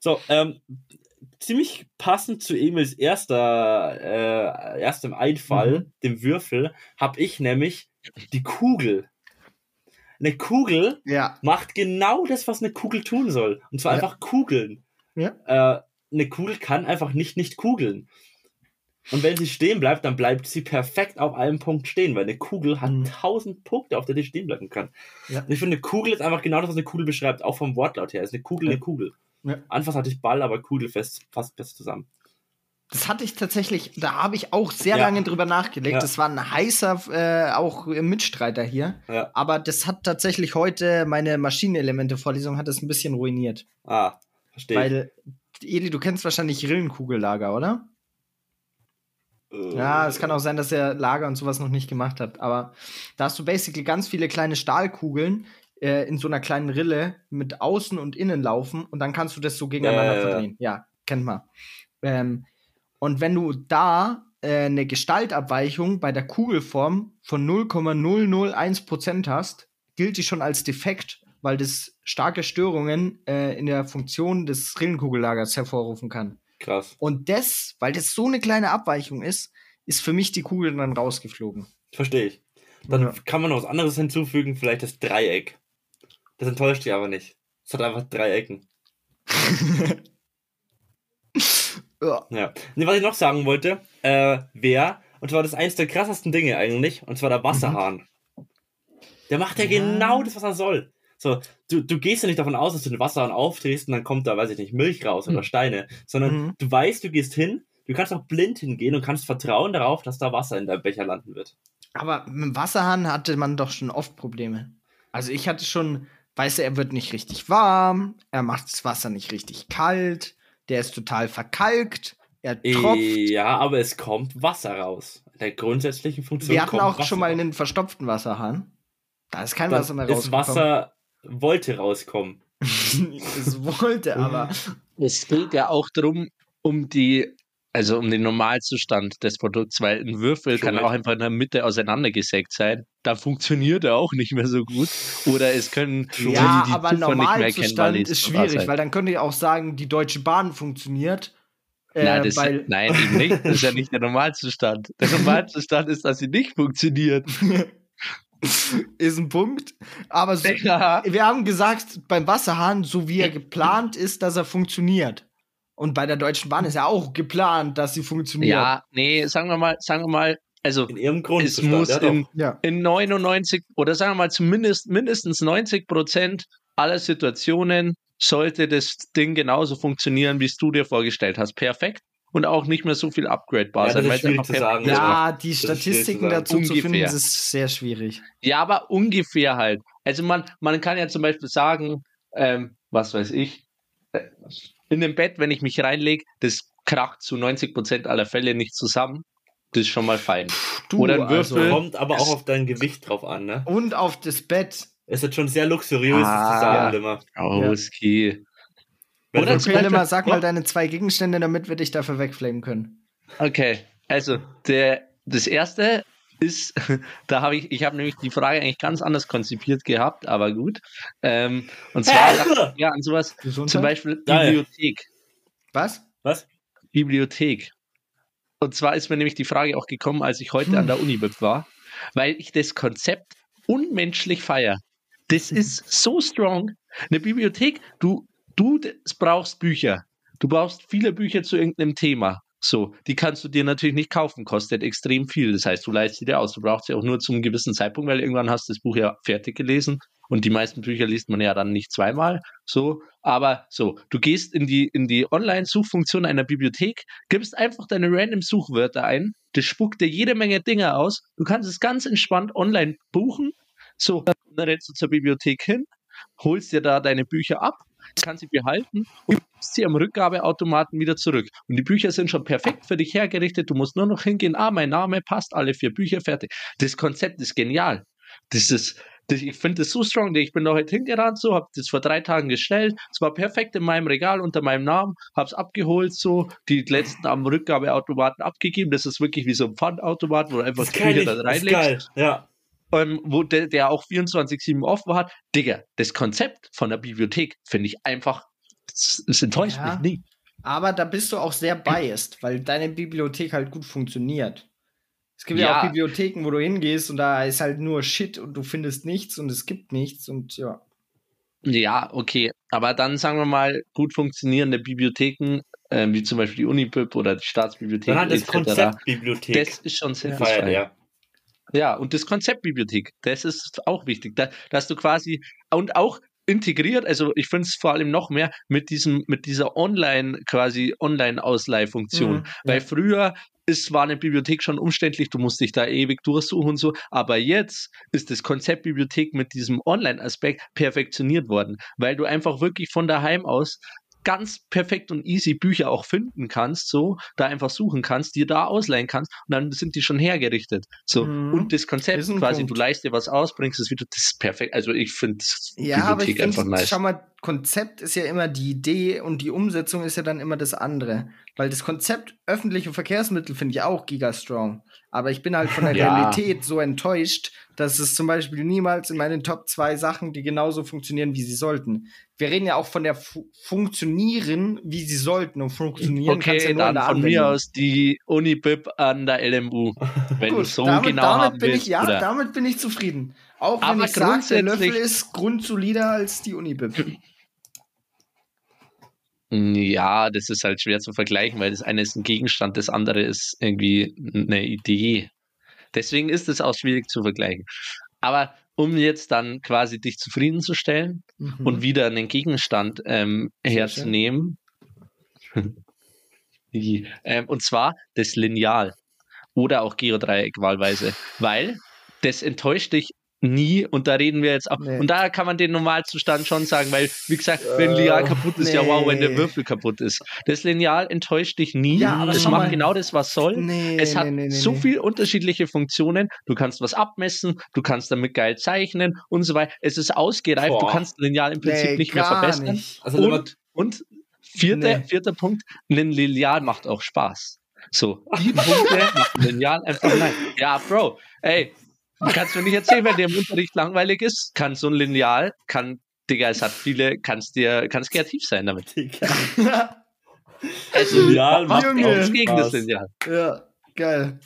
So, ähm, ziemlich passend zu Emils erster, äh, erstem Einfall, Mhm. dem Würfel, habe ich nämlich die Kugel. Eine Kugel Ja, macht genau das, was eine Kugel tun soll. Und zwar Ja. einfach kugeln. Ja. Äh, eine Kugel kann einfach nicht nicht kugeln. Und wenn sie stehen bleibt, dann bleibt sie perfekt auf einem Punkt stehen, weil eine Kugel hat Mhm. tausend Punkte, auf der die stehen bleiben kann. Ja. Und ich finde, eine Kugel ist einfach genau das, was eine Kugel beschreibt, auch vom Wortlaut her. Ist eine Kugel Ja. eine Kugel. Ja. Anfangs hatte ich Ball, aber Kugel fest, fast fest zusammen. das hatte ich tatsächlich, da habe ich auch sehr Ja. lange drüber nachgelegt. Ja. Das war ein heißer äh, auch Mitstreiter hier. Ja. Aber das hat tatsächlich heute meine Maschinenelemente-Vorlesung hat das ein bisschen ruiniert. Ah, verstehe. Weil, Eli, du kennst wahrscheinlich Rillenkugellager, oder? Äh, Ja, es kann auch sein, dass er Lager und sowas noch nicht gemacht hat. Aber da hast du basically ganz viele kleine Stahlkugeln äh, in so einer kleinen Rille mit Außen und Innen laufen und dann kannst du das so gegeneinander ja. verdrehen. Ja, kennt man. Ähm, und wenn du da äh, eine Gestaltabweichung bei der Kugelform von 0,001% hast, gilt die schon als defekt, weil das starke Störungen äh, in der Funktion des Rillenkugellagers hervorrufen kann. Krass. Und das, weil das so eine kleine Abweichung ist, ist für mich die Kugel dann rausgeflogen. Verstehe ich. Dann Ja. kann man noch was anderes hinzufügen, vielleicht das Dreieck. Das enttäuscht dich aber nicht. Es hat einfach drei Ecken. Ja. Ja. Nee, was ich noch sagen wollte, äh, wäre, und zwar das eins der krassesten Dinge eigentlich, und zwar der Wasserhahn. Der macht ja, Mhm. Ja. genau das, was er soll. So, du, du gehst ja nicht davon aus, dass du den Wasserhahn aufdrehst und dann kommt da, weiß ich nicht, Milch raus oder Mhm. Steine, sondern Mhm. du weißt, du gehst hin, du kannst auch blind hingehen und kannst vertrauen darauf, dass da Wasser in deinem Becher landen wird. Aber mit dem Wasserhahn hatte man doch schon oft Probleme. Also ich hatte schon, weißt du, er wird nicht richtig warm, er macht das Wasser nicht richtig kalt, der ist total verkalkt, er tropft. Ja, aber es kommt Wasser raus. In der grundsätzlichen Funktion Wir hatten auch Wasser schon mal raus. einen verstopften Wasserhahn. Da ist kein Wasser mehr Das rausgekommen. Wasser wollte rauskommen. es wollte, aber Es geht ja auch darum, um die, also um den Normalzustand des Produkts, weil ein Würfel Schon kann auch einfach in der Mitte auseinandergesägt sein. Da funktioniert er auch nicht mehr so gut. Oder es können ja, die aber Zuffer nicht mehr erkennen, weil Normalzustand die ist schwierig, weil dann könnt ihr auch sagen, die Deutsche Bahn funktioniert. Äh, Nein, das, weil, nein, eben nicht. Das ist ja nicht der Normalzustand. Der Normalzustand ist, dass sie nicht funktioniert. ist ein Punkt. Aber so, Digga. wir haben gesagt, beim Wasserhahn, so wie er geplant ist, dass er funktioniert. Und bei der Deutschen Bahn ist ja auch geplant, dass sie funktioniert. Ja, nee, sagen wir mal, sagen wir mal, also In ihrem es Grundzustand. muss ja, in, Ja. in 99 oder sagen wir mal zumindest mindestens 90 Prozent aller Situationen sollte das Ding genauso funktionieren, wie es du dir vorgestellt hast. Perfekt. Und auch nicht mehr so viel upgradebar Ja, das sein. ist weil einfach zu sagen. Ja, die Statistiken dazu zu finden, Ungefähr. das ist sehr schwierig. Ja, aber ungefähr halt. Also man, man kann ja zum Beispiel sagen, ähm, was weiß ich, äh, in dem Bett, wenn ich mich reinlege, das kracht zu 90% aller Fälle nicht zusammen. Das ist schon mal fein. Du, Oder ein also, Würfel. Kommt aber auch auf dein Gewicht drauf an, ne? Und auf das Bett. Es ist schon sehr luxuriös, Ah, zu sagen ja. immer. Oski. Wenn Oder Okay, Beispiel- mal, sag mal deine zwei Gegenstände, damit wir dich dafür wegflamen können. Okay, also der, das erste ist, da habe ich, ich habe nämlich die Frage eigentlich ganz anders konzipiert gehabt, aber gut. Ähm, und zwar dachte ja an sowas, Gesundheit? zum Beispiel. Bibliothek. Was? Was? Bibliothek. Und zwar ist mir nämlich die Frage auch gekommen, als ich heute an der Unibib war, weil ich das Konzept unmenschlich feier. Das ist so strong. Eine Bibliothek, du, du brauchst Bücher. Du brauchst viele Bücher zu irgendeinem Thema. So, die kannst du dir natürlich nicht kaufen, kostet extrem viel. Das heißt, du leihst sie dir aus. Du brauchst sie auch nur zum gewissen Zeitpunkt, weil irgendwann hast du das Buch ja fertig gelesen und die meisten Bücher liest man ja dann nicht zweimal. So, aber so, du gehst in die, in die Online-Suchfunktion einer Bibliothek, gibst einfach deine random Suchwörter ein, das spuckt dir jede Menge Dinge aus. Du kannst es ganz entspannt online buchen. So, dann rennst du zur Bibliothek hin, holst dir da deine Bücher ab, kannst sie behalten und gibst sie am Rückgabeautomaten wieder zurück. Und die Bücher sind schon perfekt für dich hergerichtet. Du musst nur noch hingehen, ah, mein Name passt, alle vier Bücher fertig. Das Konzept ist genial. Das ist, das, ich finde das so strong. Ich bin da heute hingerannt, so, habe das vor drei Tagen gestellt. Es war perfekt in meinem Regal unter meinem Namen, habe es abgeholt, so, die letzten am Rückgabeautomaten abgegeben. Das ist wirklich wie so ein Pfandautomat, wo du einfach Das die Bücher ich- da das ist geil. reinlegst Ja. Ähm, wo der, der auch 24-7 offen hat. Digga, das Konzept von der Bibliothek finde ich einfach, es, enttäuscht Ja. mich nie. Aber da bist du auch sehr biased, weil deine Bibliothek halt gut funktioniert. Es gibt ja, Ja. auch Bibliotheken, wo du hingehst und da ist halt nur Shit und du findest nichts und es gibt nichts und ja. Ja, okay. Aber dann sagen wir mal, gut funktionierende Bibliotheken, ähm, wie zum Beispiel die Unibib oder die Staatsbibliothek. Dann hat das Konzept Bibliothek Das ist schon sehr ja. Ja, und das Konzept Bibliothek, das ist auch wichtig, da, dass du quasi und auch integriert, also ich finde es vor allem noch mehr mit diesem, mit dieser Online, quasi Online-Ausleihfunktion. Mhm, Weil ja. früher ist, war eine Bibliothek schon umständlich, du musst dich da ewig durchsuchen und so, aber jetzt ist das Konzept Bibliothek mit diesem Online-Aspekt perfektioniert worden, weil du einfach wirklich von daheim aus ganz perfekt und easy Bücher auch finden kannst, so, da einfach suchen kannst, dir da ausleihen kannst und dann sind die schon hergerichtet. So, Mhm. und das Konzept quasi, Punkt. du leihst dir was aus, bringst es wieder, das ist perfekt. Also ich finde Ja, aber ich Bibliothek einfach finde, nice. schau mal, Konzept ist ja immer die Idee und die Umsetzung ist ja dann immer das andere. Weil das Konzept öffentliche Verkehrsmittel finde ich auch gigastrong. Aber ich bin halt von der Ja. Realität so enttäuscht, dass es zum Beispiel niemals in meinen Top zwei Sachen, die genauso funktionieren, wie sie sollten. Wir reden ja auch von der Fu funktionieren, wie sie sollten. Und funktionieren Okay, ja nur dann von mir Anwendung. aus die Unibib an der LMU. Wenn du Gut, so damit, genau damit bin willst. ich, ja, oder? damit bin ich zufrieden. Auch wenn Aber ich sage, der Löffel ist grundsolider als die Unibib. Ja, das ist halt schwer zu vergleichen, weil das eine ist ein Gegenstand, das andere ist irgendwie eine Idee. Deswegen ist es auch schwierig zu vergleichen. Aber um jetzt dann quasi dich zufriedenzustellen Mhm. und wieder einen Gegenstand ähm, herzunehmen, ähm, und zwar das Lineal oder auch Geodreieck wahlweise, weil das enttäuscht dich nie und da reden wir jetzt auch Nee. und da kann man den Normalzustand schon sagen, weil wie gesagt, wenn Äh, Lineal kaputt ist, ja wow, wenn der nee. Würfel kaputt ist. Das Lineal enttäuscht dich nie, Ja, aber es macht mal. genau das, was soll. Nee, Es hat nee, nee, nee, so nee. viel unterschiedliche Funktionen. Du kannst was abmessen, du kannst damit geil zeichnen und so weiter. Es ist ausgereift, du Boah. kannst Lineal im Prinzip Nee, nicht mehr verbessern. nicht. Also Und, und vierter, Nee. vierter Punkt, ein Lineal macht auch Spaß. So, die Punkte macht ein Lineal einfach nein. Ja, Bro, ey, du kannst mir nicht erzählen, wenn dir im Unterricht langweilig ist, kann so ein Lineal, kann, Digga, es hat viele, kannst dir, kannst kreativ sein damit. Digga. Also, Lineal macht nichts gegen das. Lineal. ja, geil.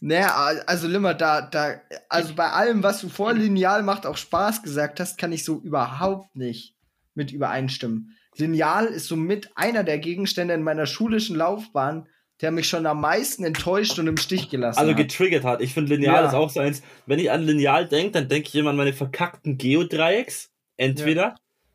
Naja, also Limmer, da, da, also bei allem, was du vor Lineal macht, auch Spaß gesagt hast, kann ich so überhaupt nicht mit übereinstimmen. Lineal ist somit einer der Gegenstände in meiner schulischen Laufbahn, der mich schon am meisten enttäuscht und im Stich gelassen Also hat. getriggert hat. Ich finde Lineal Ja. ist auch so eins. Wenn ich an Lineal denke, dann denke ich immer an meine verkackten Geodreiecks. Entweder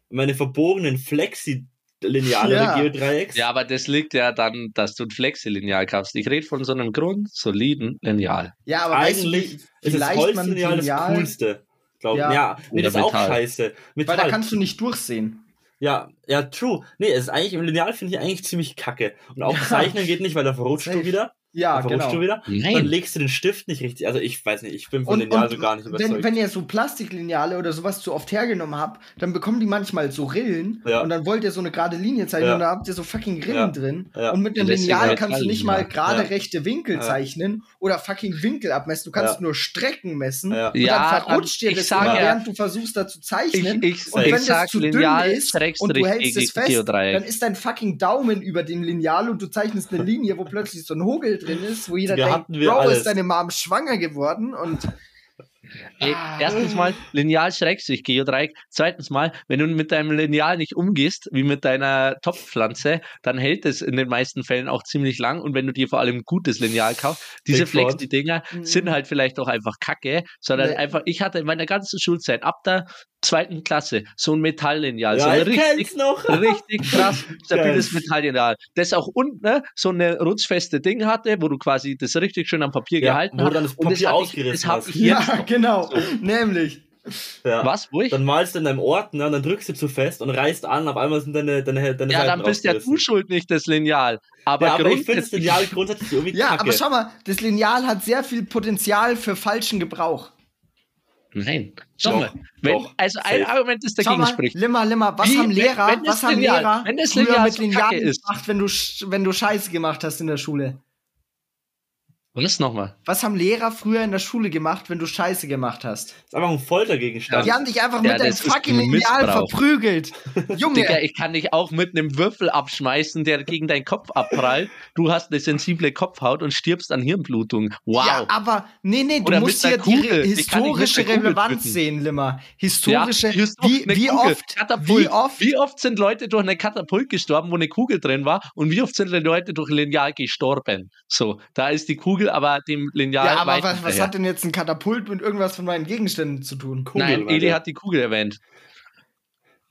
meine verbogenen Flexi-Lineale Ja. Geodreiecks. Ja, aber das liegt ja dann, dass du ein Flexi-Lineal kaufst. Ich rede von so einem grundsoliden Lineal. Ja, aber weißt du, Eigentlich wie, ist das Holzlineal das coolste. Glaub, Ja. ja. ja, nee, Oder das ist auch Metall. scheiße. weil Metall. da kannst du nicht durchsehen. Ja, ja, true. Nee, es ist eigentlich, im Lineal finde ich eigentlich ziemlich kacke. Und auch Ja. Zeichnen geht nicht, weil da verrutscht du wieder. Ja, verrutscht genau. du wieder. Dann Nein. legst du den Stift nicht richtig. Also ich weiß nicht, ich bin von Und, Lineal so gar nicht überzeugt. wenn, wenn ihr so Plastiklineale oder sowas zu oft hergenommen habt, dann bekommen die manchmal so Rillen Ja. und dann wollt ihr so eine gerade Linie zeichnen Ja. und da habt ihr so fucking Rillen Ja. drin. Ja. Und mit einem Lineal halt kannst du nicht mal gerade Ja. rechte Winkel Ja. zeichnen oder fucking Winkel abmessen. Du kannst Ja. nur Strecken messen. Ja. Und Ja, dann verrutscht dir ich das immer, ja- während du versuchst, da zu zeichnen. Ich, ich, und ich wenn sag das zu dünn Lineal ist und du hältst es fest, dann ist dein fucking Daumen über dem Lineal und du zeichnest eine Linie, wo plötzlich so ein Hogel drin ist, wo jeder Wir denkt, Bro, alles. ist deine Mom schwanger geworden und Ey, Ah. erstens mal Lineal Schrägstrich Geodreieck. Zweitens mal, wenn du mit deinem Lineal nicht umgehst, wie mit deiner Topfpflanze, dann hält es in den meisten Fällen auch ziemlich lang. Und wenn du dir vor allem ein gutes Lineal kaufst, diese Fraud. Flex-Dinger Mhm. sind halt vielleicht auch einfach Kacke, sondern Nee. einfach, ich hatte in meiner ganzen Schulzeit ab der zweiten Klasse so ein Metalllineal, so ja, ein ich richtig kenn's noch. richtig krass stabiles. Metalllineal, das auch unten ne, so eine rutschfeste Ding hatte, wo du quasi das richtig schön am Papier Ja, gehalten wo du hast. dann das Und das Papier hab ich, ausgerissen das hab hast. ich jetzt ja, noch. Genau, nämlich. Ja. Was? Wo ich? Dann malst du in deinem Ordner und dann drückst du zu fest und reißt an, auf einmal sind deine, deine, deine Ja, Seiten dann bist ja du schuld, nicht das Lineal. Aber, Ja, aber ich finde das Lineal grundsätzlich irgendwie Ja, kacke. aber schau mal, das Lineal hat sehr viel Potenzial für falschen Gebrauch. Nein. Schau Doch, mal. Wenn, doch, also ein safe. Argument, das Schau dagegen mal, spricht. Limmer, Limmer, was Wie, haben wenn- Lehrer, wenn das was haben Lineal- Lehrer wenn das früher Lineal mit so Lineal ist. gemacht, wenn du, sch- wenn du Scheiße gemacht hast in der Schule? Was nochmal? Was haben Lehrer früher in der Schule gemacht, wenn du Scheiße gemacht hast? Das ist einfach ein Foltergegenstand. Die haben dich einfach Ja, mit ist fucking Lineal verprügelt. Junge, Digga, ich kann dich auch mit einem Würfel abschmeißen, der gegen deinen Kopf abprallt. Du hast eine sensible Kopfhaut und stirbst an Hirnblutung. Wow. Ja, aber nee, nee, du Oder musst hier die historische Relevanz sehen, Limmer. Historische, doch wie, wie oft, Katapult. wie oft, Wie oft sind Leute durch eine Katapult gestorben, wo eine Kugel drin war? Und wie oft sind die Leute durch ein Lineal gestorben? So, da ist die Kugel aber dem Lineal ja, aber was, was hat denn jetzt ein Katapult mit irgendwas von meinen Gegenständen zu tun? Kugel, Nein, Eli hat die Kugel erwähnt.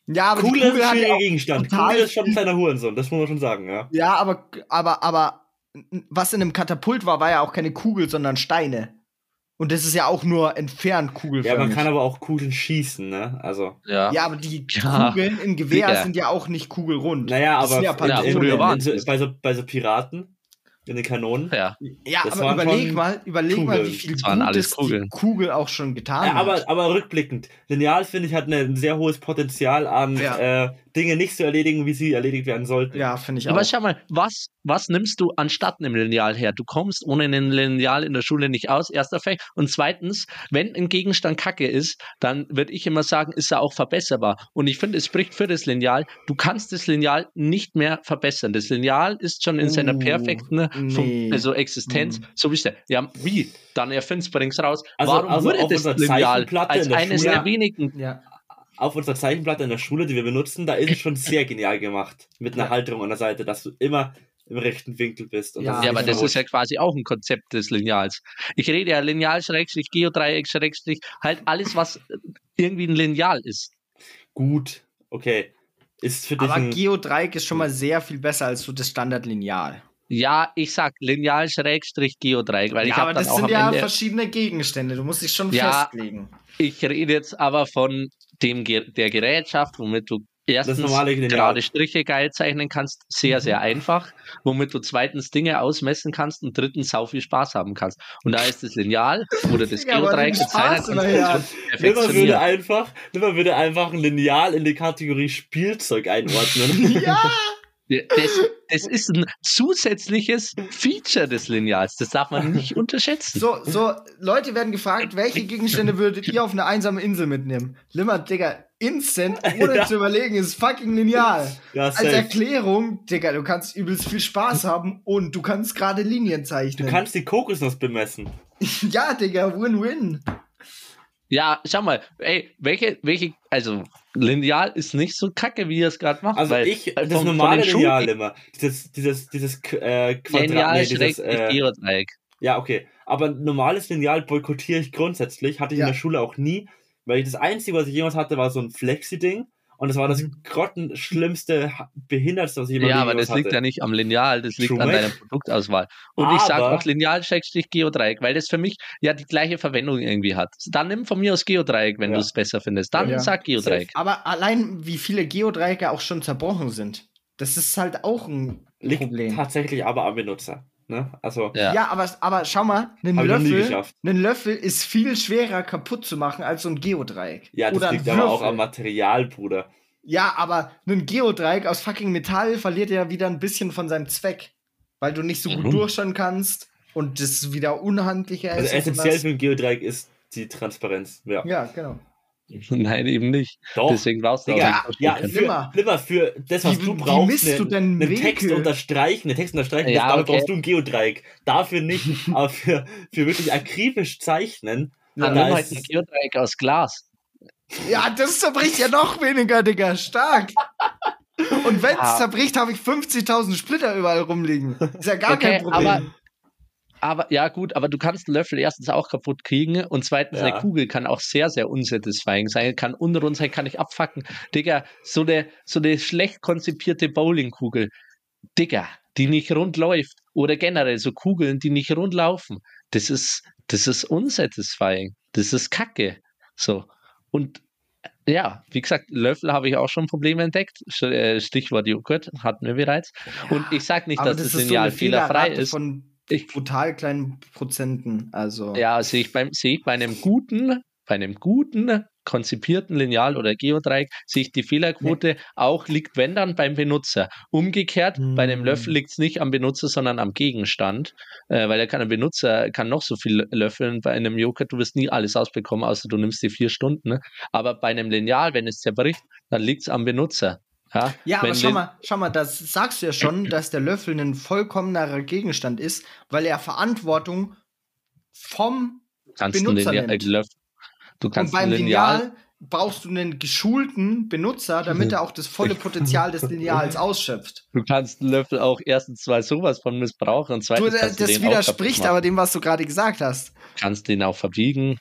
Ja, aber Kugel, die ist Kugel ein hat ja schwieriger auch Gegenstand. Kugel ist schon ein kleiner Hurensohn, das muss man schon sagen, ja. Ja, aber, aber, aber was in einem Katapult war, war ja auch keine Kugel, sondern Steine. Und das ist ja auch nur entfernt Ja, kugelförmig. man kann aber auch Kugeln schießen, ne? Also. Ja. ja, aber die Ja. Kugeln im Gewehr Digga. sind ja auch nicht kugelrund. Naja, aber ja in, in, in, es. bei, so, bei so Piraten, in den Kanonen. ja. Ja, Das aber überleg mal, überleg mal, Kugeln. wie viel Gutes Kugeln. die Kugel auch schon getan Ja, hat. aber, aber rückblickend. Lineal, finde ich, hat ein sehr hohes Potenzial an Ja. äh, Dinge nicht zu erledigen, wie sie erledigt werden sollten. ja, finde ich Aber auch. schau mal, was, was nimmst du anstatt einem Lineal her? Du kommst ohne ein Lineal in der Schule nicht aus, erster Fakt. Und zweitens, wenn ein Gegenstand kacke ist, dann würde ich immer sagen, ist er auch verbesserbar. Und ich finde, es spricht für das Lineal. Du kannst das Lineal nicht mehr verbessern. Das Lineal ist schon in seiner Uh, perfekten Fun- nee. also Existenz, Mm. so wie es der. Ja, wie? Dann erfind's, bring's raus. Also- Warum also wurde das Lineal als in der eines Schule- der wenigen Ja. Auf unserer Zeichenplatte in der Schule, die wir benutzen, da ist es schon sehr genial gemacht. Mit einer Ja. Halterung an der Seite, dass du immer im rechten Winkel bist. Und Ja, das Ja, aber das ist ja quasi auch ein Konzept des Lineals. Ich rede ja Lineal, Schrägstrich, Geodreieck, Schrägstrich, halt alles, was irgendwie ein Lineal ist. gut. Okay. Ist für dich Aber ein, Geodreieck ist schon mal sehr viel besser als so das Standardlineal. Ja, ich sag Lineal, Schrägstrich, Geodreieck, weil ich Ja, habe aber dann das auch sind ja Ende, verschiedene Gegenstände. Du musst dich schon Ja. festlegen. ich rede jetzt aber von dem, der Gerätschaft, womit du erstens gerade Striche geil zeichnen kannst, sehr, sehr einfach, womit du zweitens Dinge ausmessen kannst und drittens sau viel Spaß haben kannst. Und da ist das Lineal oder das Ja, Geodreieck ja. Konstruktion Nimmer würde einfach, Nimmer würde einfach ein Lineal in die Kategorie Spielzeug einordnen. Ja! Das, das ist ein zusätzliches Feature des Lineals. Das darf man nicht unterschätzen. So, so, Leute werden gefragt, welche Gegenstände würdet ihr auf eine einsame Insel mitnehmen? Limmer, Digga, instant, ohne Ja. zu überlegen, ist fucking Lineal. Ja, Als. Erklärung, Digga, du kannst übelst viel Spaß haben und du kannst gerade Linien Du zeichnen. kannst die Kokosnuss bemessen. ja, Digga, Win-Win. Ja, schau mal, ey, welche, welche, also Lineal ist nicht so kacke, wie ihr es gerade macht. Also ich, das von- von normale Schul- Lineal immer. Dieses, dieses, dieses äh, Quadrat, Lineal nee, dieses, äh, Geodreieck. Ja, okay. Aber normales Lineal boykottiere ich grundsätzlich. Hatte ich Ja. in der Schule auch nie. Weil das Einzige, was ich jemals hatte, war so ein Flexi-Ding. Und das war das grottenschlimmste, behindertste, was ich jemals Ja, aber das liegt hatte. ja nicht am Lineal, das liegt an Schumacher. deiner Produktauswahl. Und ich sage Aber- auch Lineal-Geodreieck, weil das für mich ja die gleiche Verwendung irgendwie hat. Dann nimm von mir aus Geodreieck, wenn Ja. du es besser findest. Dann Ja. sag Geodreieck. Aber allein, wie viele Geodreiecke auch schon zerbrochen sind, das ist halt auch ein Liegt Problem. tatsächlich aber am Benutzer. Ne? Also, Ja. Ja, aber, aber schau mal, ein Hab ich noch nie Löffel, geschafft. ein Löffel ist viel schwerer kaputt zu machen als so ein Geodreieck. ja, das Oder liegt aber auch am Material, Bruder. Ja, aber ein Geodreieck aus fucking Metall verliert ja wieder ein bisschen von seinem Zweck. Weil du nicht so gut Warum? durchschauen kannst und das wieder unhandlicher Also ist. und essentiell für ein Geodreieck ist die Transparenz. Ja. Ja, genau. Nein, eben nicht. Doch. Deswegen brauchst du auch Digga, nicht ja, Nimmer. nimmer für das, was Wie- du wie brauchst, misst du einen, denn einen Text unterstreichen, einen Text unterstreichen, Ja, das, dafür okay. brauchst du ein Geodreieck. Dafür nicht, aber für, für wirklich akribisch zeichnen, Dann da nimm halt ein es- Geodreieck aus Glas. Ja, das zerbricht ja noch weniger, Digga. Stark. Und wenn es Ah. zerbricht, habe ich 50.000 Splitter überall rumliegen. Ist ja gar Okay, kein Problem. aber- Aber ja, gut, aber du kannst einen Löffel erstens auch kaputt kriegen und zweitens Ja. eine Kugel kann auch sehr, sehr unsatisfying sein, kann unrund sein, kann ich abfacken. Digga, so eine, so eine schlecht konzipierte Bowlingkugel, Digga, die nicht rund läuft oder generell so Kugeln, die nicht rund laufen, das ist, das ist unsatisfying. Das ist Kacke. So. Und ja, wie gesagt, Löffel habe ich auch schon Probleme entdeckt. Äh, Stichwort Joghurt hatten wir bereits. Und ich sage nicht, dass das das, so Lineal eine fehlerfrei ist. von Ich- brutal kleinen Prozenten. Also. Ja, sehe ich, beim, sehe ich bei einem guten, bei einem guten konzipierten Lineal oder Geodreieck, sehe ich die Fehlerquote auch liegt, wenn dann beim Benutzer. Umgekehrt, bei einem Hm. Löffel liegt es nicht am Benutzer, sondern am Gegenstand, äh, weil er kann ein Benutzer kann noch so viel löffeln. Bei einem Joghurt, du wirst nie alles ausbekommen, außer du nimmst die vier Stunden. Ne? Aber bei einem Lineal, wenn es zerbricht, dann liegt es am Benutzer. Ja, Ja, aber schau mal, schau mal, das sagst du ja schon, dass der Löffel ein vollkommener Gegenstand ist, weil er Verantwortung vom kannst du Benutzer Lineal, äh, nimmt. Löffel, du und kannst beim ein Lineal, Lineal brauchst du einen geschulten Benutzer, damit er auch das volle Potenzial des Lineals ausschöpft. du kannst einen Löffel auch erstens mal sowas von missbrauchen und Du, zweitens das du das widerspricht aber dem, was du gerade gesagt hast. kannst den auch verbiegen.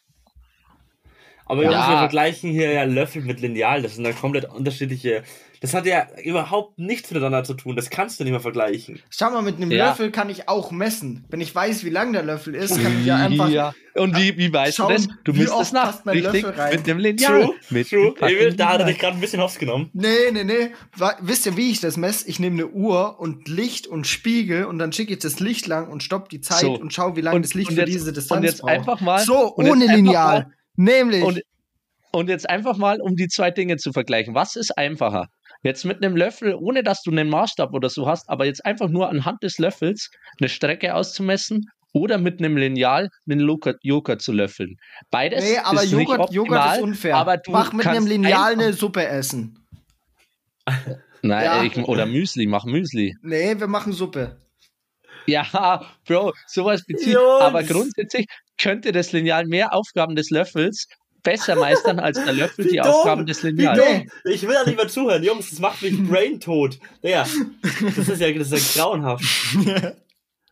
Aber wir Ja. müssen ja vergleichen hier ja Löffel mit Lineal. Das sind ja komplett unterschiedliche. Das hat ja überhaupt nichts miteinander zu tun. Das kannst du nicht mehr vergleichen. Schau mal, mit einem Ja. Löffel kann ich auch messen. Wenn ich weiß, wie lang der Löffel ist, kann ich ja einfach. Ja. Und wie, wie weißt Schauen, du das? Du wie misst es nach. Richtig? Löffel rein. Mit dem Lineal. True, Mit true. Emil, da hat er dich gerade ein bisschen hops genommen. Nee, nee, nee. Wisst ihr, wie ich das messe? Ich nehme eine Uhr und Licht und Spiegel und dann schicke ich das Licht lang und stopp die Zeit So. und schau, wie lange Und- das Licht und für jetzt- diese Distanz Und jetzt braucht. einfach mal. so, und jetzt ohne einfach Lineal. Nämlich. Und, und jetzt einfach mal, um die zwei Dinge zu vergleichen. Was ist einfacher? Jetzt mit einem Löffel, ohne dass du einen Maßstab oder so hast, aber jetzt einfach nur anhand des Löffels eine Strecke auszumessen oder mit einem Lineal einen Joghurt, Joghurt zu löffeln. Beides nee, aber ist Joghurt, nicht Joghurt optimal, ist unfair. Aber du Mach mit einem Lineal eine Suppe essen. Nein, Ja. ich, oder Müsli, mach Müsli. Nee, wir machen Suppe. Ja, Bro, sowas bezieht. Jungs. Aber grundsätzlich könnte das Lineal mehr Aufgaben des Löffels besser meistern als der Löffel die dumm, Aufgaben des Lineals. Ich will da nicht mehr zuhören. Jungs, das macht mich braintot. Ja, das ist ja, das ist ja grauenhaft.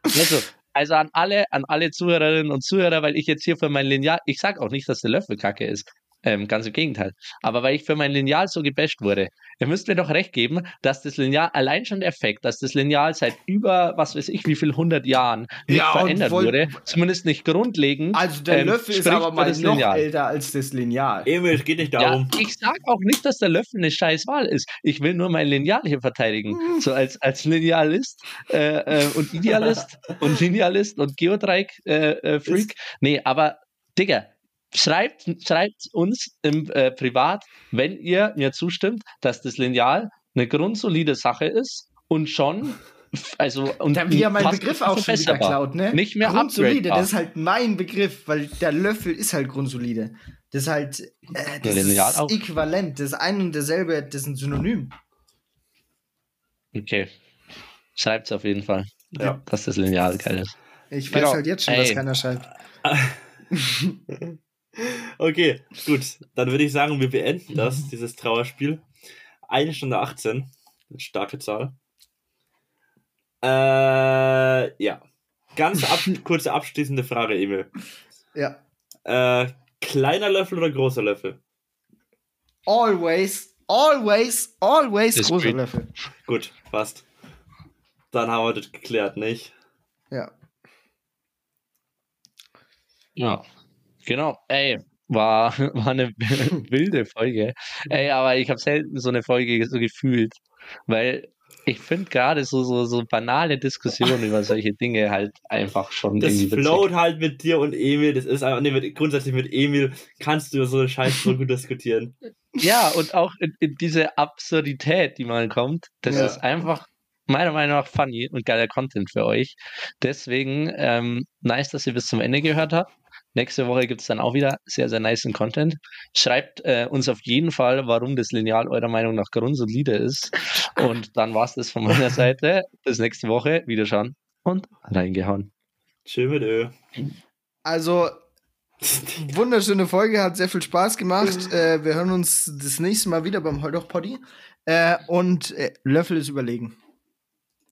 Also, also an alle, an alle Zuhörerinnen und Zuhörer, weil ich jetzt hier für mein Lineal, ich sag auch nicht, dass der Löffel kacke ist. Ähm, ganz im Gegenteil. Aber weil ich für mein Lineal so gebasht wurde, ihr müsst mir doch recht geben, dass das Lineal, allein schon der Fakt, dass das Lineal seit über, was weiß ich, wie viel hundert Jahren nicht Ja, verändert woll- wurde, zumindest nicht grundlegend. Also der ähm, Löffel ist aber mal das noch Lineal. älter als das Lineal. Emil, es geht nicht Ja, darum. ich sag auch nicht, dass der Löffel eine scheiß Wahl ist. Ich will nur mein Lineal hier verteidigen. So als, als Linealist äh, äh, und Idealist und Linealist und Geodreieck-Freak. Äh, äh, Freak. nee, aber Digga, schreibt, schreibt uns im äh, Privat, wenn ihr mir zustimmt, dass das Lineal eine grundsolide Sache ist und schon also und Da wie er meinen fast Begriff auch schon wieder klaut, ne? Nicht mehr Grundsolide, das ist halt mein Begriff, weil der Löffel ist halt grundsolide. Das ist halt, äh, das Lineal ist auch. äquivalent. Das ist ein und derselbe, das ist ein Synonym. Okay. Schreibt's auf jeden Fall. Ja. Dass das Lineal geil ist. Ich weiß Genau. halt jetzt schon, was Ey. keiner schreibt. Okay, gut. Dann würde ich sagen, wir beenden das, dieses Trauerspiel. Eine Stunde 18. Eine starke Zahl. Äh, ja. Ganz ab kurze abschließende Frage, Emil. Ja. Äh, kleiner Löffel oder großer Löffel? Always, always, always Ist großer. Löffel. Gut, passt. Dann haben wir das geklärt, nicht? Ja. Ja. Genau. Ey, war, war eine wilde Folge. Ey, aber ich habe selten so eine Folge so gefühlt. Weil ich finde gerade so, so, so banale Diskussionen über solche Dinge halt einfach schon Das float halt mit dir und Emil. Das ist einfach, nee, mit, grundsätzlich mit Emil kannst du über so eine Scheiße so gut diskutieren. Ja, und auch in, in diese Absurdität, die mal kommt, das Ja. ist einfach meiner Meinung nach funny und geiler Content für euch. Deswegen ähm, nice, dass ihr bis zum Ende gehört habt. Nächste Woche gibt es dann auch wieder sehr, sehr nice Content. Schreibt äh, uns auf jeden Fall, warum das Lineal eurer Meinung nach grundsolide ist. Und dann war's das von meiner Seite. Bis nächste Woche. Wiederschauen und reingehauen. Chill mit Ö. Also, wunderschöne Folge, hat sehr viel Spaß gemacht. äh, wir hören uns das nächste Mal wieder beim Holdoch Poddy. Äh, und äh, Löffel ist überlegen.